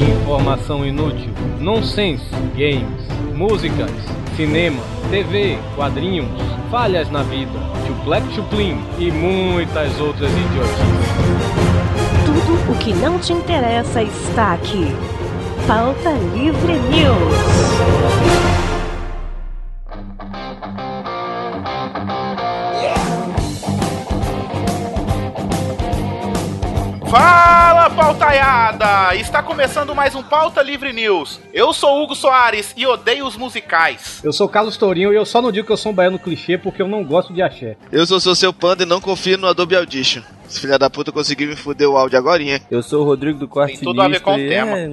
Informação inútil, nonsense, games, músicas, cinema, TV, quadrinhos, falhas na vida, chuplec chuplin e muitas outras idiotices. Tudo o que não te interessa está aqui. Pauta Livre News. Pautaiada! Está começando mais um Pauta Livre News. Eu sou Hugo Soares e odeio os musicais. Eu sou Carlos Tourinho e eu só não digo que eu sou um baiano clichê porque eu não gosto de axé. Eu sou, sou seu panda e não confio no Adobe Audition. Esse filho da puta conseguiu me fuder o áudio agora. Eu sou o Rodrigo do Corte Tem tudo a ver com o tema. é-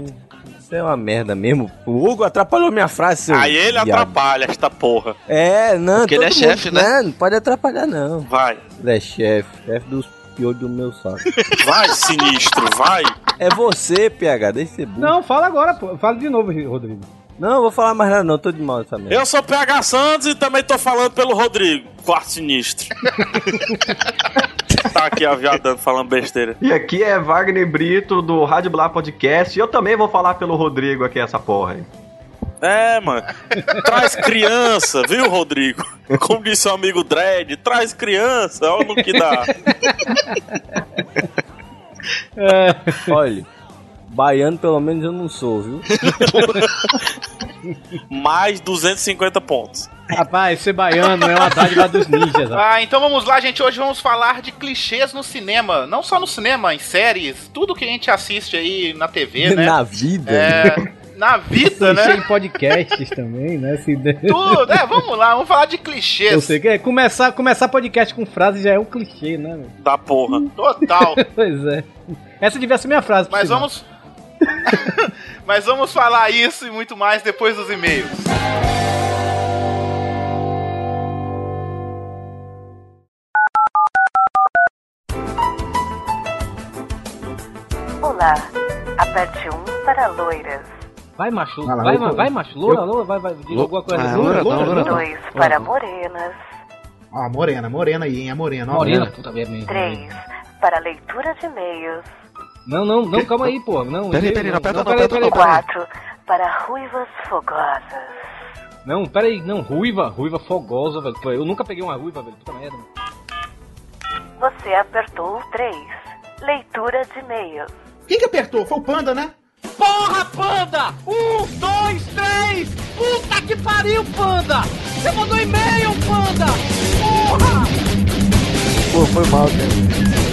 Isso é uma merda mesmo. O Hugo atrapalhou minha frase, seu Aí ele viado. atrapalha esta porra. É, não, Porque ele é chefe, né? Não, não pode atrapalhar, não. Vai. Ele é chefe, chefe dos piolhos do meu saco. Vai, sinistro, vai. é você, PH, deixa de ser burro. Não, fala agora, pô. Fala de novo, Rodrigo. Não, vou falar mais nada não, tô de mal essa merda. Eu sou PH Santos e também tô falando pelo Rodrigo, quarto sinistro. tá aqui aviadando, falando besteira. E aqui é Wagner Brito do Rádio Blá Podcast. E eu também vou falar pelo Rodrigo aqui essa porra aí. É, mano. Traz criança, viu, Rodrigo? Como disse o amigo Dredd, traz criança, olha no que dá. Olha, baiano pelo menos eu não sou, viu? Mais 250 pontos. Rapaz, ser baiano é uma dádiva dos ninjas. rapaz. Ah, então vamos lá, gente. Hoje vamos falar de clichês no cinema. Não só no cinema, em séries, tudo que a gente assiste aí na TV, né? Na vida. É, na vida, Clichê né? em podcasts também, né? Se... Tudo, é, vamos lá, vamos falar de Eu clichês. sei que é, começar, começar podcast com frase já é um clichê, né? meu? Da porra. Total. Pois é. Essa devia ser minha frase. Mas vamos. Mas vamos falar isso e muito mais depois dos e-mails. Olá. Aperte 1 para loiras. Vai, macho. Vai lá, Vai, eu vai, vai, macho. Loura, loura, vai, vai. Diga alguma coisa. Ah, Loura, loura, loura. 2 para morenas. Ó, morena, morena aí, hein? A morena, ó. Morena, puta merda. 3 para leitura de e-mails. Não, não, não, calma aí, pô. Não, Peraí, não, peraí, não aperta não, peraí, aperta não. peraí. 4 para ruivas fogosas. Não, peraí, não, ruiva, ruiva fogosa, velho. Eu nunca peguei uma ruiva, velho. Puta merda. mano. Você apertou o 3. Leitura de e-mails. Quem que apertou? Foi o Panda, né? Porra, panda! Um, dois, três! Puta que pariu, panda! Você mandou e-mail, panda! Porra! Pô, foi mal, cara.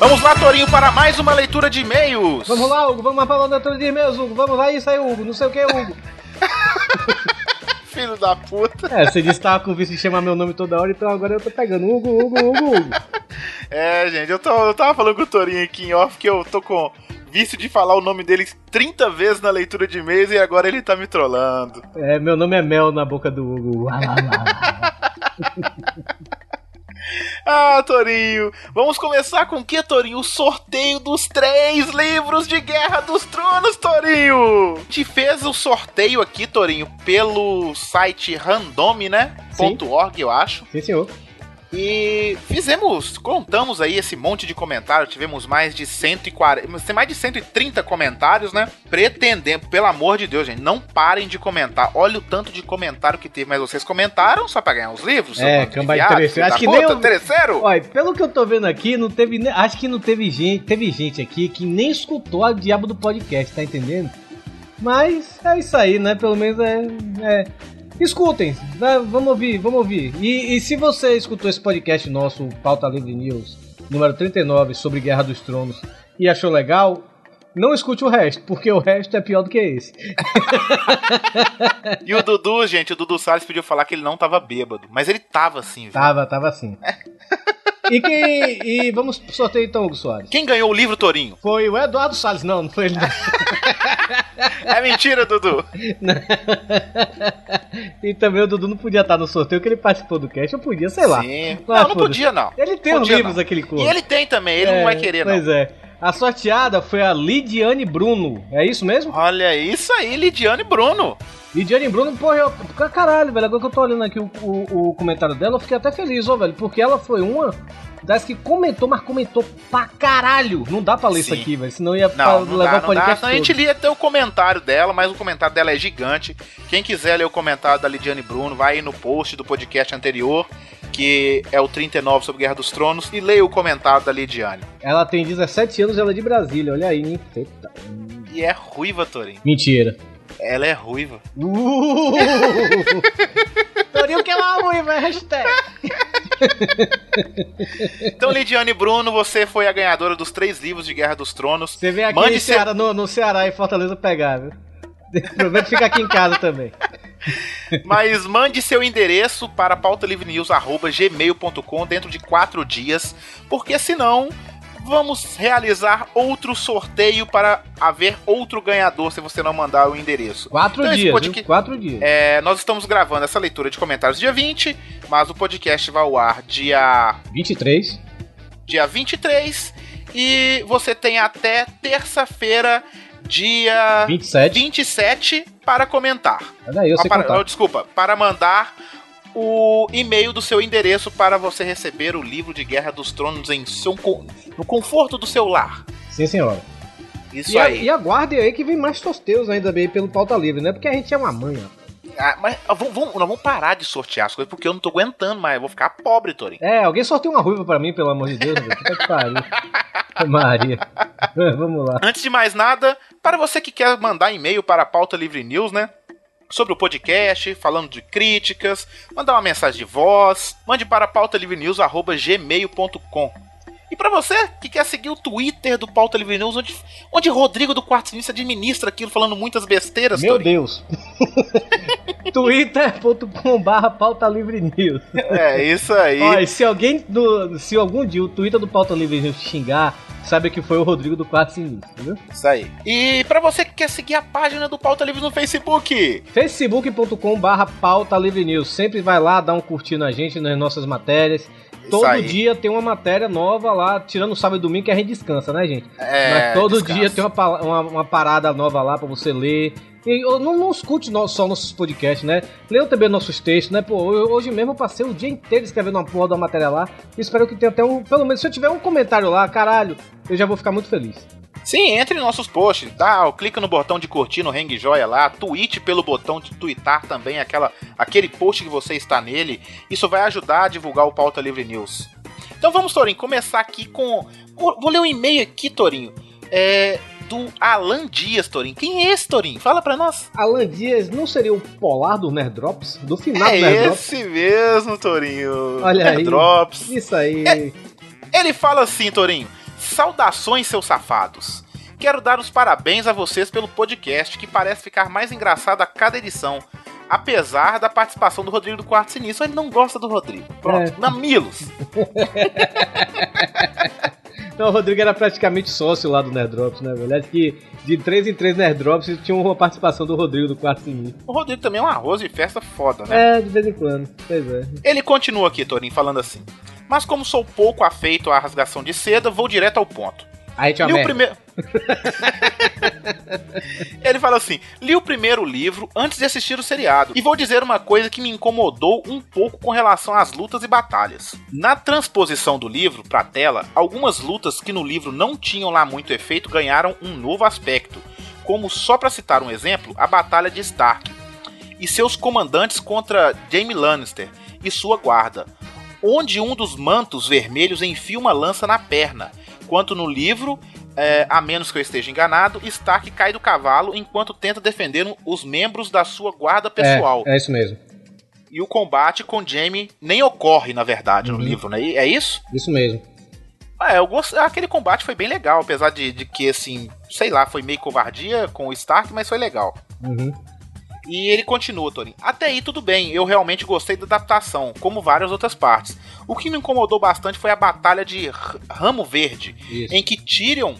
Vamos lá, Torinho, para mais uma leitura de e-mails. Vamos lá, Hugo, vamos lá falando outro de e-mails, Hugo. Vamos lá, isso aí, Hugo. Não sei o que, Hugo. Filho da puta. É, você disse que tava com vício de chamar meu nome toda hora, então agora eu tô pegando Hugo, Hugo, Hugo, Hugo. É, gente, eu, tô, eu tava falando com o Torinho aqui em off que eu tô com vício de falar o nome dele 30 vezes na leitura de e-mails e agora ele tá me trollando. É, meu nome é Mel na boca do Hugo. Lá, lá, lá. Ah, Torinho, vamos começar com o que, Torinho? O sorteio dos três livros de Guerra dos Tronos, Torinho! Te fez o sorteio aqui, Torinho, pelo site random, né? Sim. .org, eu acho. Sim, senhor. E fizemos, contamos aí esse monte de comentários, tivemos mais de 140, tem mais de 130 comentários, né? Pretendendo, pelo amor de Deus, gente, não parem de comentar. Olha o tanto de comentário que teve, mas vocês comentaram só pra ganhar os livros? É, camba de terceiro. Acho que puta, nem o- terceiro? Olha, pelo que eu tô vendo aqui, não teve, acho que não teve gente, teve gente aqui que nem escutou a diabo do podcast, tá entendendo? Mas é isso aí, né? Pelo menos é. é- Escutem, né? vamos ouvir, vamos ouvir. E, e se você escutou esse podcast nosso, Pauta Livre News, número 39, sobre Guerra dos Tronos, e achou legal, não escute o resto, porque o resto é pior do que esse. E o Dudu, gente, o Dudu Salles pediu falar que ele não tava bêbado, mas ele tava assim, viu? Tava, tava assim. E, quem, e vamos pro sorteio então, Hugo Soares. Quem ganhou o livro, Torinho? Foi o Eduardo Salles, não, não foi ele. não. É mentira, Dudu. e também o Dudu não podia estar no sorteio, que ele participou do cast. Eu podia, sei lá. Sim. Não, não podia, não. Ele tem Podia, os livros, não. aquele corpo. E ele tem também, ele não vai querer, não. Pois é. A sorteada foi a Lidiane Bruno. É isso mesmo? Olha isso aí, Lidiane Bruno. Lidiane Bruno, porra, eu, caralho, velho. Agora que eu tô olhando aqui o, o, o comentário dela, eu fiquei até feliz, ó, velho. Porque ela foi uma das que comentou, mas comentou pra caralho. Não dá pra ler isso Sim. aqui, velho. Senão ia Não, pra- não levar dá, o não dá. podcast. A gente lia até o comentário dela, mas o comentário dela é gigante. Quem quiser ler o comentário da Lidiane Bruno, vai aí no post do podcast anterior, que é o 39 sobre Guerra dos Tronos, e leia o comentário da Lidiane. Ela tem 17 anos, ela é de Brasília. Olha aí, hein? Eita. E é ruiva, Torinho. Mentira. Ela é ruiva. Uh! Torinho que é uma ruiva, é hashtag. Então, Lidiane Bruno, você foi a ganhadora dos três livros de Guerra dos Tronos. Você vem aqui Mande em seu- Ceará, no, no Ceará e Fortaleza pegar, viu? Aproveita e fica aqui em casa também. Mas mande seu endereço para pautalivrenews.gmail.com dentro de quatro dias, porque senão vamos realizar outro sorteio para haver outro ganhador se você não mandar o endereço. Quatro Então, dias, podcast-? Quatro dias. É, nós estamos gravando essa leitura de comentários dia 20, mas o podcast vai ao ar dia, 23. dia 23 e você tem até terça-feira, dia 27. 27, para comentar. Olha aí, eu Ah, sei para, contar. oh, desculpa, para mandar o e-mail do seu endereço para você receber o livro de Guerra dos Tronos em seu, no conforto do seu lar. Sim, senhora. Isso E, a- aí. e aguardem aí que vem mais sorteios ainda bem pelo pauta livre, né? Porque a gente é uma mãe, ó. Ah, mas ah, vamos, vamos- nós vamos parar de sortear as coisas porque eu não tô aguentando mais. Eu vou ficar pobre, Torin. É, alguém sorteia uma ruiva pra mim, pelo amor de Deus. Puta que pariu. Maria. Vamos lá. Antes de mais nada, para você que quer mandar e-mail para a Pauta Livre News, né? Sobre o podcast, falando de críticas, mandar uma mensagem de voz, mande para pautalivenews.gmail.com. E para você que quer seguir o Twitter do Pauta Livre News, onde, onde Rodrigo do Quarto Sinistro administra aquilo, falando muitas besteiras, Meu. Deus. twitter.com.br pauta livre news. É, isso aí. E se alguém do. Se algum dia o Twitter do Pauta Livre News xingar, sabe que foi o Rodrigo do Quarto Sinistro, viu? Isso aí. E para você que quer seguir a página do Pauta Livre no Facebook, facebook.com barra pauta livre news. Sempre vai lá dar um curtir na gente nas nossas matérias. Todo aí. dia tem uma matéria nova lá, tirando sábado e domingo que a gente descansa, né, gente? é, Mas todo descansa. dia tem uma, uma, uma parada nova lá pra você ler. E não, não escute só nossos podcasts, né? Leiam também nossos textos, né? Pô, eu- hoje mesmo eu passei o dia inteiro escrevendo uma porra da matéria lá. Espero que tenha até um. Pelo menos se eu tiver um comentário lá, caralho, eu já vou ficar muito feliz. Sim, entre em nossos posts, dá, clica no botão de curtir no Hang Joia lá, tweet pelo botão de twittar também aquela, aquele post que você está nele. Isso vai ajudar a divulgar o Pauta Livre News. Então vamos, Torinho, começar aqui com. Vou ler um e-mail aqui, Torinho. É. Do Alan Dias, Torinho. Quem é esse, Torinho? Fala pra nós. Alan Dias não seria o polar do Nerd Drops? Do final do É Nerd Drops? esse mesmo, Torinho. Olha aí. Drops. Isso aí. É. Ele fala assim, Torinho: Saudações, seus safados. Quero dar os parabéns a vocês pelo podcast, que parece ficar mais engraçado a cada edição. Apesar da participação do Rodrigo do Quarto Sinistro, ele não gosta do Rodrigo. Pronto, É. mamilos. Então o Rodrigo era praticamente sócio lá do Nerd Drops, né, velho? Acho que de 3 em 3 Nerd Drops tinha uma participação do Rodrigo do Quarto Sinistro. O Rodrigo também é um arroz de festa foda, né? É, de vez em quando. Pois é. Ele continua aqui, Torinho, falando assim. Mas como sou pouco afeito à rasgação de seda, vou direto ao ponto. A gente é Li o primeiro. Ele fala assim: li o primeiro livro antes de assistir o seriado. E vou dizer uma coisa que me incomodou um pouco com relação às lutas e batalhas. Na transposição do livro pra tela, algumas lutas que no livro não tinham lá muito efeito ganharam um novo aspecto. Como, só pra citar um exemplo, a Batalha de Stark e seus comandantes contra Jaime Lannister e sua guarda, onde um dos mantos vermelhos enfia uma lança na perna, enquanto no livro, é, a menos que eu esteja enganado, Stark cai do cavalo enquanto tenta defender os membros da sua guarda pessoal. É, é isso mesmo. E o combate com Jaime nem ocorre, na verdade, no Uhum. livro, né? É isso? Isso mesmo. É, eu gost... aquele combate foi bem legal, apesar de, de que, assim, sei lá, foi meio covardia com o Stark, mas foi legal. Uhum. E ele continua, Torin. Até aí tudo bem, eu realmente gostei da adaptação, como várias outras partes. O que me incomodou bastante foi a batalha de Ramo Verde, Isso. em que Tyrion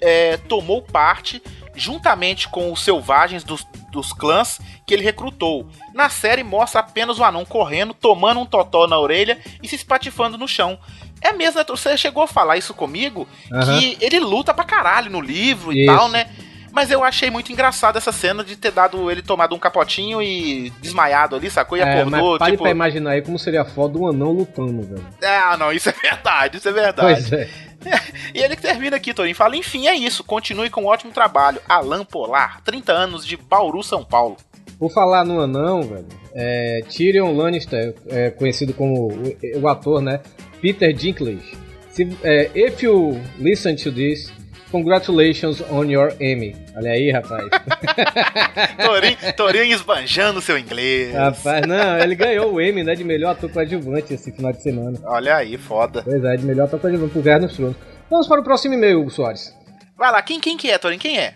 é, tomou parte juntamente com os selvagens dos, dos clãs que ele recrutou. Na série mostra apenas o anão correndo, tomando um totó na orelha e se espatifando no chão. É mesmo, né? Você chegou a falar isso comigo, Aham. que ele luta pra caralho no livro e Isso. tal, né? Mas eu achei muito engraçado essa cena de ter dado ele tomado um capotinho e desmaiado ali, sacou? E É, acordou, mas pare tipo. pra imaginar aí como seria foda um anão lutando, velho. Ah, não, isso é verdade, isso é verdade. Pois é. E ele termina aqui, Torinho, fala: enfim, é isso, continue com um ótimo trabalho. Alan Polar, 30 anos de Bauru, São Paulo. Por falar no anão, velho, é, Tyrion Lannister, é, conhecido como o, o ator, né? Peter Dinklage. Se, é, if you listen to this, congratulations on your Emmy. Olha aí, rapaz. Torinho, Torinho esbanjando seu inglês. rapaz, não, ele ganhou o Emmy, né? De melhor ator coadjuvante esse final de semana. Olha aí, foda. Pois é, de melhor ator coadjuvante Guerra nos Tronos. Vamos para o próximo e-mail, Hugo Soares. Vai lá, quem, quem que é, Torinho? Quem é?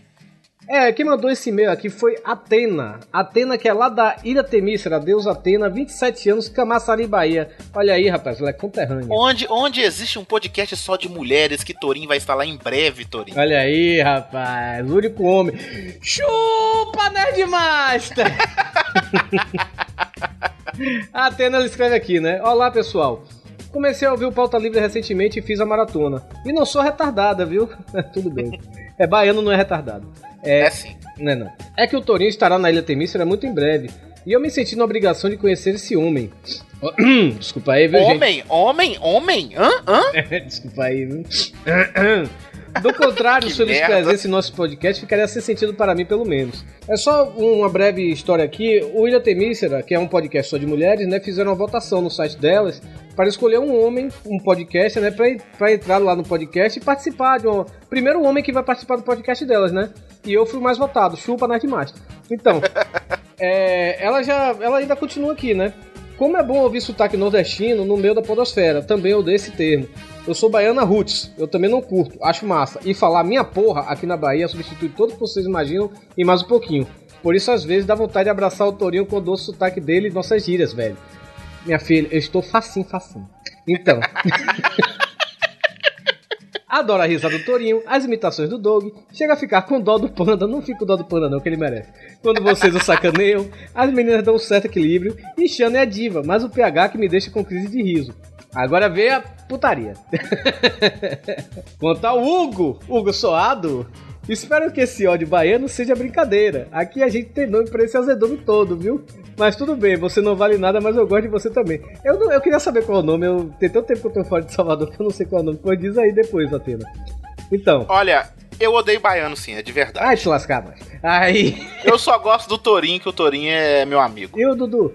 É, quem mandou esse e-mail aqui foi Atena. Atena, que é lá da Ilha Temícera, Deus Atena, 27 anos, Camaçari, Bahia. Olha aí, rapaz, ela é conterrânea. Onde, onde existe um podcast só de mulheres que Torinho vai estar lá em breve, Torinho? Olha aí, rapaz, o único homem. Chupa, Nerdmaster! a Atena ela escreve aqui, né? Olá, pessoal. Comecei a ouvir o Pauta Livre recentemente e fiz a maratona. E não sou retardada, viu? Tudo bem. É, baiano não é retardado. É, sim. Não é não. É que o Torinho estará na Ilha Temícera muito em breve. E eu me senti na obrigação de conhecer esse homem. Desculpa aí, viu, gente? Homem, homem, homem? Hã? Hã? Desculpa aí, viu? Do contrário, merda. presença em nosso podcast ficaria sem sentido para mim, pelo menos. É só uma breve história aqui. O Ilha Temícera, que é um podcast só de mulheres, né, fizeram uma votação no site delas para escolher um homem, um podcast, né, pra entrar lá no podcast e participar de um... Primeiro homem que vai participar do podcast delas, né? E eu fui o mais votado, chupa Nerdmaster. Então, é, ela já... Ela ainda continua aqui, né? Como é bom ouvir sotaque nordestino no meio da podosfera, também dei esse termo. Eu sou baiana roots, eu também não curto, acho massa. E falar minha porra aqui na Bahia substitui tudo que vocês imaginam e mais um pouquinho. Por isso, às vezes, dá vontade de abraçar o Torinho ouço o sotaque dele e nossas gírias, velho. Minha filha, eu estou facinho, facinho. Então. Adoro a risada do Torinho, as imitações do Dog, chega a ficar com dó do panda, não fica com dó do panda não, que ele merece. Quando vocês o sacaneiam, as meninas dão um certo equilíbrio e Xana é a diva, mas o PH que me deixa com crise de riso. Agora vê a putaria. Quanto ao Hugo, Hugo Soado, espero que esse ódio baiano seja brincadeira. Aqui a gente tem nome pra esse azedume todo, viu? Mas tudo bem, você não vale nada, mas eu gosto de você também. Eu, não- eu queria saber qual é o nome, eu, tem tanto tempo que eu tô fora de Salvador que eu não sei qual é o nome. Pois diz aí depois, Atena. Então, Olha, eu odeio baiano sim, é de verdade. ai te lascar, mas. Aí, Eu só gosto do Torinho, que o Torinho é meu amigo. e o Dudu?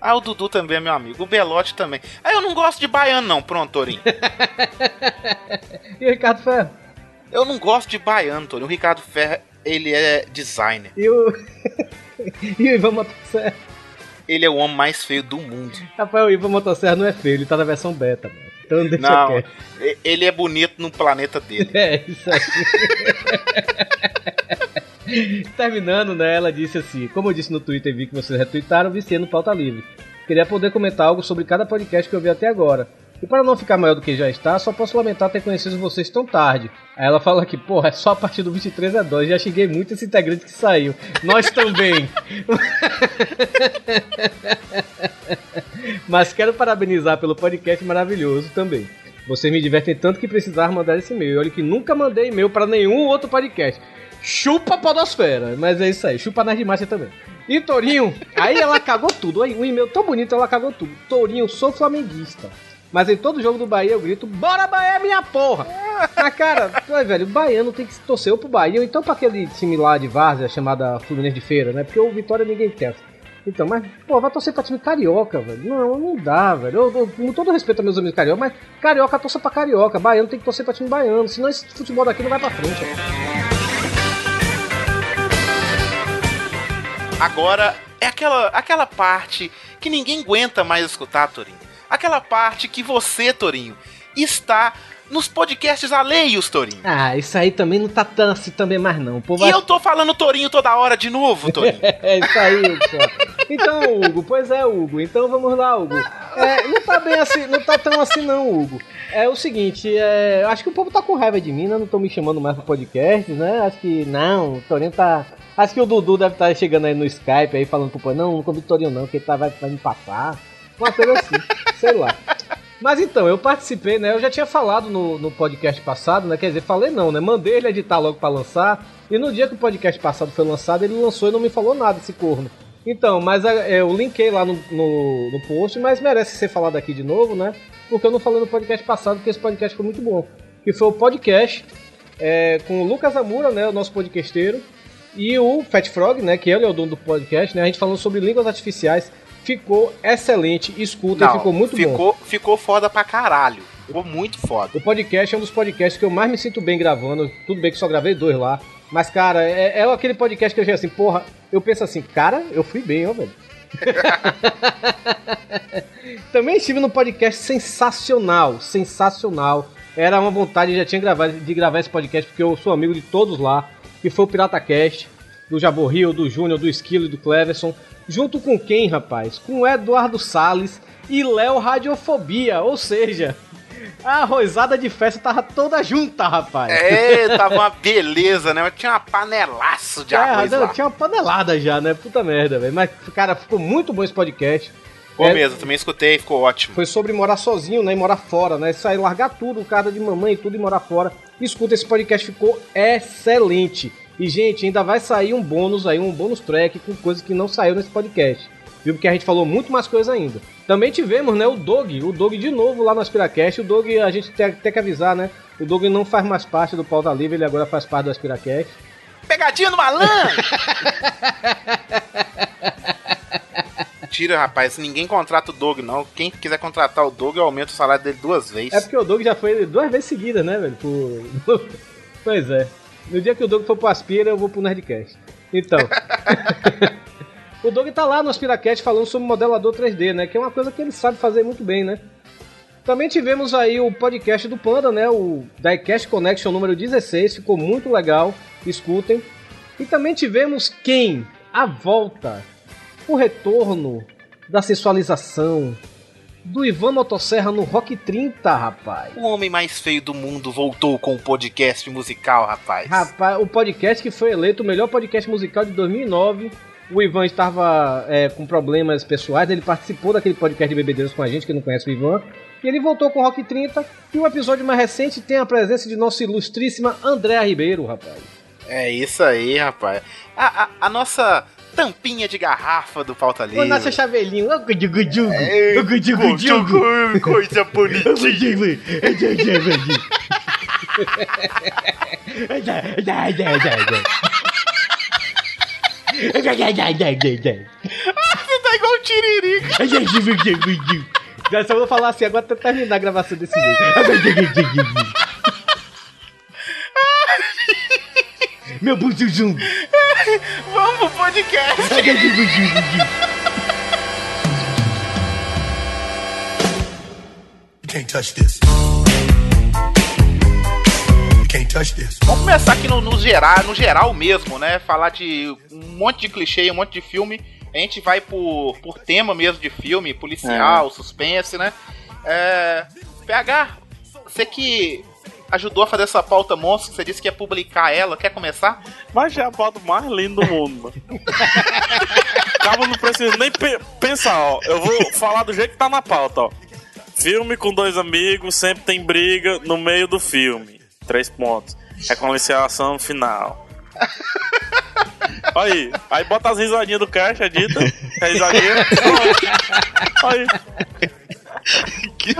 Ah, o Dudu também é meu amigo. O Belote também. Ah, eu não gosto de baiano, não. Pronto, Torinho. E o Ricardo Ferro? Eu não gosto de baiano, Torinho. O Ricardo Ferro, ele é designer. E o. e o Ivan Motosserra? Ele é o homem mais feio do mundo. Rafael, o Ivan Motosserra não é feio, ele tá na versão beta, mano. Então deixa Não, quieto. ele é bonito no planeta dele. É, isso aí. Terminando, né, ela disse assim: Como eu disse no Twitter e vi que vocês retweetaram, viciei no pauta livre. Queria poder comentar algo sobre cada podcast que eu vi até agora. E para não ficar maior do que já está, só posso lamentar ter conhecido vocês tão tarde. Aí ela fala que, porra, é só a partir do 23 a 2. Já xinguei muito esse integrante que saiu. Nós também. Mas quero parabenizar pelo podcast maravilhoso também. Vocês me divertem tanto que precisar mandar esse e-mail. Olha que nunca mandei e-mail para nenhum outro podcast. Chupa a podosfera. Mas é isso aí. Chupa na Marcha também. E Torinho, aí ela cagou tudo. Aí, um e-mail tão bonito, ela cagou tudo. Torinho, sou flamenguista. Mas em todo jogo do Bahia eu grito, bora Bahia, minha porra! Mas cara, ué, velho, o baiano tem que torcer ou pro Bahia, ou então pra aquele time lá de Várzea, chamada Fluminense de Feira, né? Porque o Vitória ninguém quer. Então, mas, pô, vai torcer pra time carioca, velho. Não, não dá, velho. Eu, eu- com todo respeito aos meus amigos carioca, mas carioca torça pra carioca. Baiano tem que torcer pra time baiano. Senão esse futebol daqui não vai pra frente. ó. Agora, é aquela, aquela parte que ninguém aguenta mais escutar, Torinho. Aquela parte que você, Torinho, está nos podcasts alheios, Torinho. Ah, isso aí também não tá tão assim também mais não. O povo E acha- eu tô falando Torinho toda hora de novo, Torinho. É isso aí, só. Então, Hugo, pois é, Hugo. Então vamos lá, Hugo. É, não tá bem assim, não tá tão assim não, Hugo. É o seguinte, é, acho que o povo tá com raiva de mim, né? Não estão me chamando mais pro podcast, né? Acho que não, o Torinho tá. Acho que o Dudu deve estar chegando aí no Skype aí falando pro povo, não, não convido o Torinho não, que ele tá, vai, vai me passar. Uma coisa assim, sei lá. Mas então, eu participei, né? Eu já tinha falado no, no podcast passado, né? Quer dizer, falei não, né? Mandei ele editar logo pra lançar. E no dia que o podcast passado foi lançado, ele lançou e não me falou nada, esse corno. Então, mas é, eu linkei lá no, no, no post, mas merece ser falado aqui de novo, né? Porque eu não falei no podcast passado, porque esse podcast foi muito bom. Que foi o podcast é, com o Lucas Amura, né? O nosso podcasteiro. E o Fat Frog, né? Que ele é o dono do podcast, né? A gente falando sobre línguas artificiais. Ficou excelente. Escuta, Não, ficou muito bom. ficou, ficou foda pra caralho. Ficou muito foda. O podcast é um dos podcasts que eu mais me sinto bem gravando. Tudo bem que só gravei dois lá. Mas, cara, é, é aquele podcast que eu já assim, porra, eu penso assim, cara, eu fui bem, ó, velho. Também estive num podcast sensacional, sensacional. Era uma vontade, já tinha gravado, de gravar esse podcast, porque eu sou amigo de todos lá. Que foi o Pirata Cast, do Jaborrio, do Júnior, do Esquilo e do Cleverson. Junto com quem, rapaz? Com o Eduardo Salles e Léo Radiofobia, ou seja, a rosada de festa tava toda junta, rapaz. É, tava uma beleza, né? Mas tinha uma panelaço de É, arroz não, lá. tinha uma panelada já, né? Puta merda, velho. Mas, cara, ficou muito bom esse podcast. Ficou É, mesmo, também escutei, ficou ótimo. Foi sobre morar sozinho, né? E morar fora, né? Sair, largar tudo, casa de mamãe e tudo e morar fora. Escuta, esse podcast ficou excelente. E, gente, ainda vai sair um bônus aí, um bônus track com coisas que não saiu nesse podcast. Viu? Porque a gente falou muito mais coisa ainda. Também tivemos, né, o Dog, o Dog de novo lá no Aspiracast. O Dog, a gente tem, tem que avisar, né? O Dog não faz mais parte do Pauta Livre, ele agora faz parte do Aspiracast. Pegadinha no malandro! Tira, rapaz, ninguém contrata o Doug, não. Quem quiser contratar o Doug, eu aumento o salário dele duas vezes. É porque o Doug já foi duas vezes seguidas, né, velho? Por... pois é. No dia que o Doug for pro Aspira, eu vou pro Nerdcast. Então. o Doug tá lá no Aspiracast falando sobre modelador 3D, né? Que é uma coisa que ele sabe fazer muito bem, né? Também tivemos aí o podcast do Panda, né? O Diecast Connection número 16, ficou muito legal. Escutem. E também tivemos quem? A volta, o retorno da sensualização do Ivan Motosserra no Rock 30, rapaz. O homem mais feio do mundo voltou com o podcast musical, rapaz. Rapaz, o podcast que foi eleito o melhor podcast musical de 2009. O Ivan estava é, com problemas pessoais, ele participou daquele podcast de Bebedeiros com a gente, que não conhece o Ivan. E ele voltou com o Rock 30. E o episódio mais recente tem a presença de nossa ilustríssima Andréa Ribeiro, rapaz. É isso aí, rapaz. A, a, a nossa tampinha de garrafa do Pauta Livre. O nosso chavelinho. Ô, gudigo-gudigo. É, Ô, gudigo-gudigo. Coisa bonitinha. Você tá igual o Tiririca. Já só vou falar assim agora até terminar a gravação desse jeito. Meu buzuzum. Vamos pro podcast. You can't touch this. You can't touch this. Vamos começar aqui no, no geral, no geral mesmo, né? Falar de um monte de clichê, um monte de filme. A gente vai por, por tema mesmo de filme, policial, suspense, né? É, PH, você que ajudou a fazer essa pauta monstro, que você disse que ia publicar ela, quer começar? Mas já é a foto mais linda do mundo, mano. Calma, não preciso nem pe- pensar, ó. Eu vou falar do jeito que tá na pauta, ó. Filme com dois amigos, sempre tem briga no meio do filme. Três pontos. Reconciliação final. Aí, aí bota as risadinhas do caixa, dita. A risadinha. Aí.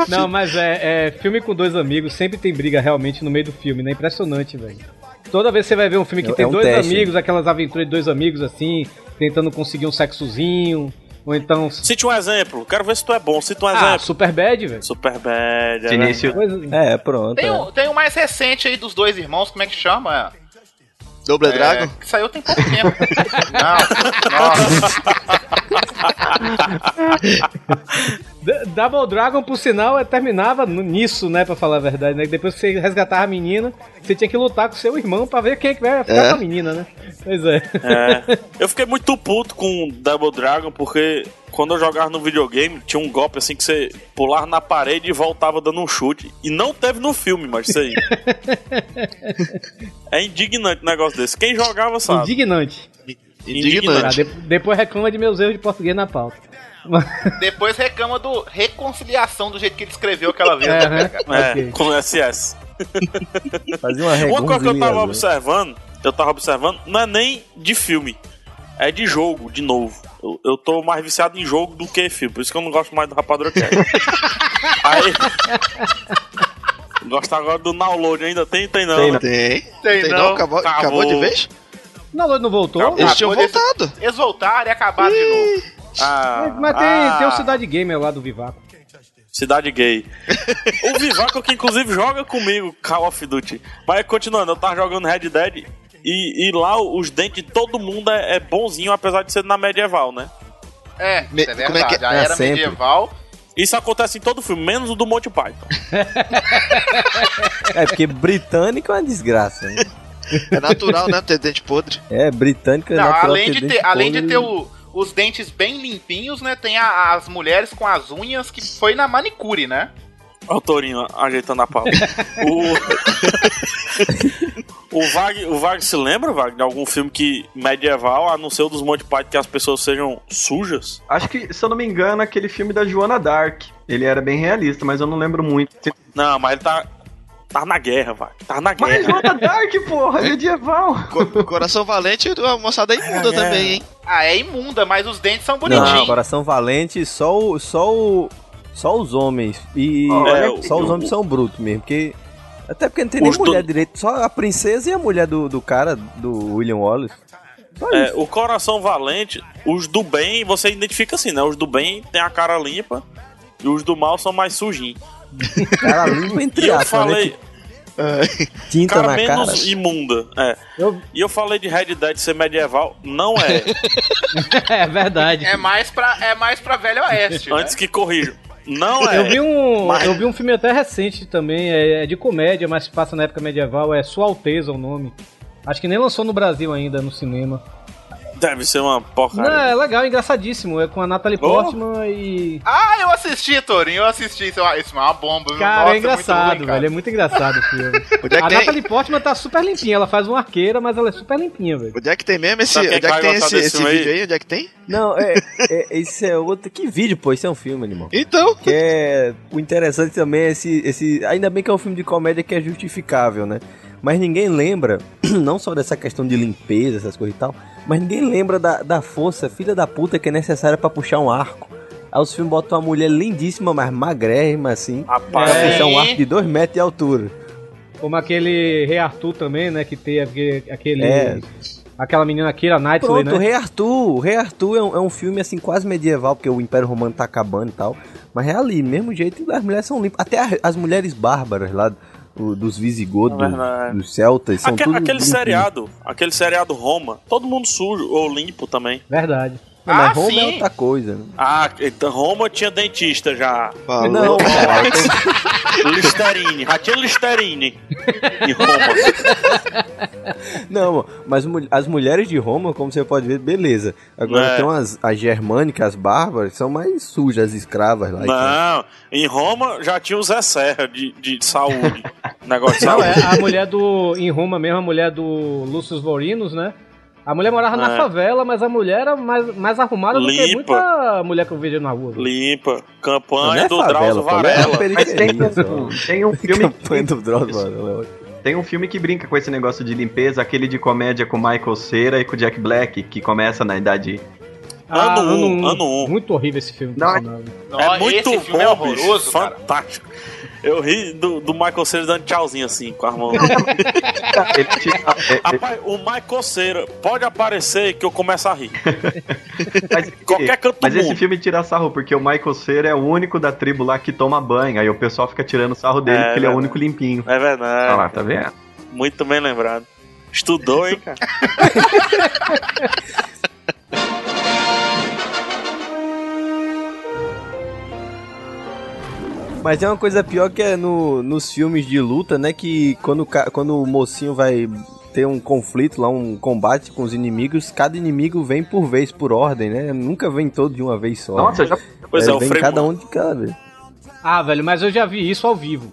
Não, mas é, é, filme com dois amigos sempre tem briga realmente no meio do filme, né? Impressionante, velho. Toda vez que você vai ver um filme que É- tem é um dois teste, amigos, aquelas aventuras de dois amigos assim, tentando conseguir um sexozinho, ou então. Cite um exemplo. Quero ver se tu é bom. Cite um Ah, exemplo. Super Bad, velho. Super bad. é Início. É, pronto. Tem é. o, tem o mais recente aí dos dois irmãos, como é que chama? Double É, Dragon? que saiu tem pouco tempo. Não, Double Dragon, por sinal, é- terminava nisso, né? Pra falar a verdade, né? Depois que você resgatava a menina, você tinha que lutar com seu irmão pra ver quem é que vai ficar É. com a menina, né? Pois é. É. Eu fiquei muito puto com Double Dragon porque quando eu jogava no videogame tinha um golpe assim que você pulava na parede e voltava dando um chute. E não teve no filme, mas isso aí. é indignante um negócio desse. Quem jogava sabe. Indignante. Indignante. Ah, de- depois reclama de meus erros de português na pauta. Depois reclama do reconciliação do jeito que ele escreveu aquela vez. É, né? É, Ok. com SS. Fazia uma Uma coisa que eu tava observando, eu tava observando, não é nem de filme, é de jogo, de novo. Eu, eu tô mais viciado em jogo do que filme, por isso que eu não gosto mais do Rapadura Cast. Aí. Gosto agora do download, ainda tem? Tem não. Tem, né? Tem. Tem Tem não. não? Acabou, Acabou. acabou de vez? Não, não voltou? Acabou. Eles tinham voltado. Eles voltaram e acabaram de novo. Ah, Mas tem, ah, tem o Cidade Gamer lá do Vivaco. Cidade Gay. o Vivaco que inclusive joga comigo Call of Duty. Mas continuando, eu tava jogando Red Dead e, e lá os dentes de todo mundo é, é bonzinho, apesar de ser na medieval, né? É, Me- isso é como é verdade. que- A É era sempre. medieval. Isso acontece em todo filme, menos o do Monty Python. É, porque britânico é uma desgraça. Né? É natural, né? Ter dente podre. É, britânico é Não, natural além de dente ter, além de ter o- os dentes bem limpinhos, né? Tem a- as mulheres com as unhas que foi na manicure, né? Olha o Torinho ajeitando a pau. o... o Vag, o Vag se lembra, Vag, de algum filme que medieval anunciou dos Monty Python que as pessoas sejam sujas? Acho que, se eu não me engano, aquele filme da Joana Dark. Ele era bem realista, mas eu não lembro muito. Não, mas ele tá. Tá na guerra, Vag. Tá na Mas guerra. Joana Dark, porra, é medieval. Co- Coração Valente, a moçada é imunda É, também, hein? Ah, é imunda, mas os dentes são Não, bonitinhos. coração valente, só o, só o, só os homens e É, só os o- homens são brutos mesmo, porque até porque não tem nem mulher do- direito, só a princesa e a mulher do, do cara do William Wallace. É, o Coração Valente, os do bem, você identifica assim, né? Os do bem tem a cara limpa e os do mal são mais sujinhos. Cara limpa E entre eu aspas, né? falei, Tipo, tinta cara na cara. menos imunda. É. Eu- E eu falei de Red Dead ser medieval, não é. É verdade. É mais pra, é mais pra Velho Oeste, né? Antes que corrijam. Não é. Eu vi, um, Mas- eu vi um filme até recente também, é, é de comédia, mas passa na época medieval, é Sua Alteza o nome. Acho que nem lançou no Brasil ainda, no cinema. Deve ser uma Não, porcaria. é legal, engraçadíssimo. É com a Natalie Oh. Portman e. Ah, eu assisti, Torinho, eu assisti. Isso é uma, é uma bomba, viu? Cara, Nossa, é engraçado, ruim, cara. velho. É muito engraçado o filme. Onde é a tem? Natalie Portman tá super limpinha. Ela faz uma arqueira, mas ela é super limpinha, velho. Onde é que tem mesmo esse. Quem Onde é que tem esse, esse aí? vídeo aí? Onde é que tem? Não, é, é, isso é outro. Que vídeo, pô? Isso é um filme, animal. Então. Que é. O interessante também é esse, esse. Ainda bem que é um filme de comédia que é justificável, né? Mas ninguém lembra, não só dessa questão de limpeza, essas coisas e tal, mas ninguém lembra da, da força, filha da puta, que é necessária pra puxar um arco. Aí os filmes botam uma mulher lindíssima, mas magrérrima, assim. Rapaz, Pra É. puxar um arco de 2 metros de altura. Como aquele Rei Arthur também, né? Que tem aquele. aquele É. Aquela menina Kira Knightley, Pronto, o né? Rei Arthur. O Rei Arthur é um, é um filme assim quase medieval, porque o Império Romano tá acabando e tal. Mas é ali, mesmo jeito, as mulheres são limpas. Até as mulheres bárbaras lá dos visigodos, É dos celtas, são Aque- tudo aquele seriado, aquele seriado Roma, todo mundo sujo ou limpo também. Verdade. Não, mas Ah, Roma é sim. outra coisa. né? Ah, então Roma tinha dentista já. Falou. Não, cara, Listerine, já tinha Listerine em Roma. não, mas as mulheres de Roma, como você pode ver, beleza. Agora É. tem umas as germânicas, as bárbaras, são mais sujas, as escravas lá. Não, em Roma já tinha o Zé Serra de, de saúde. Negócio de Não, saúde. é a mulher do. Em Roma mesmo, a mulher do Lúcio Vorinos, né? A mulher morava na É. favela, mas a mulher era mais, mais arrumada do que Limpa. muita mulher que eu vejo na rua. Limpa, campanha é do favela, Drauzio é Varela. Mas tem, periferia só. tem um filme. Campanha do Drauzio Varela. Tem um filme que brinca com esse negócio de limpeza, aquele de comédia com Michael Cera e com Jack Black, que começa na idade. Ano Ah, um, ano um. Muito horrível esse filme. Não, é- sinal. Nossa, é muito esse filme bom, é horroroso, bicho, fantástico. Eu ri do, do Michael Cera dando tchauzinho assim, com a mão. Tira- é- é- Rapaz, o Michael Cera pode aparecer que eu começo a rir. mas, Qualquer canto do mas esse mundo. filme tira sarro, porque o Michael Cera é o único da tribo lá que toma banho. Aí o pessoal fica tirando sarro dele, É, porque ele é o único limpinho. É verdade. Olha lá, tá vendo? Muito bem lembrado. Estudou, hein, cara? Mas é uma coisa pior que é no, nos filmes de luta, né? Que quando, quando o mocinho vai ter um conflito lá, um combate com os inimigos, cada inimigo vem por vez, por ordem, né? Nunca vem todo de uma vez só. Nossa, já. Pois é, o vem Frei cada um de cada vez. Ah, velho, mas eu já vi isso ao vivo.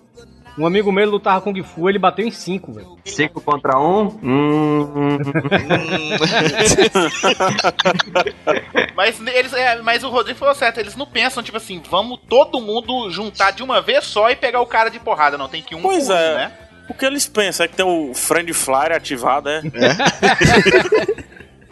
Um amigo meu lutava Kung Fu, ele bateu em 5, velho. 5 contra 1? Um? Hum, Mas eles, é, mas o Rodrigo falou certo, eles não pensam, tipo assim, vamos todo mundo juntar de uma vez só e pegar o cara de porrada, não. Tem que um Pois por um, é. né? O que eles pensam é que tem o Friend Flyer ativado, é?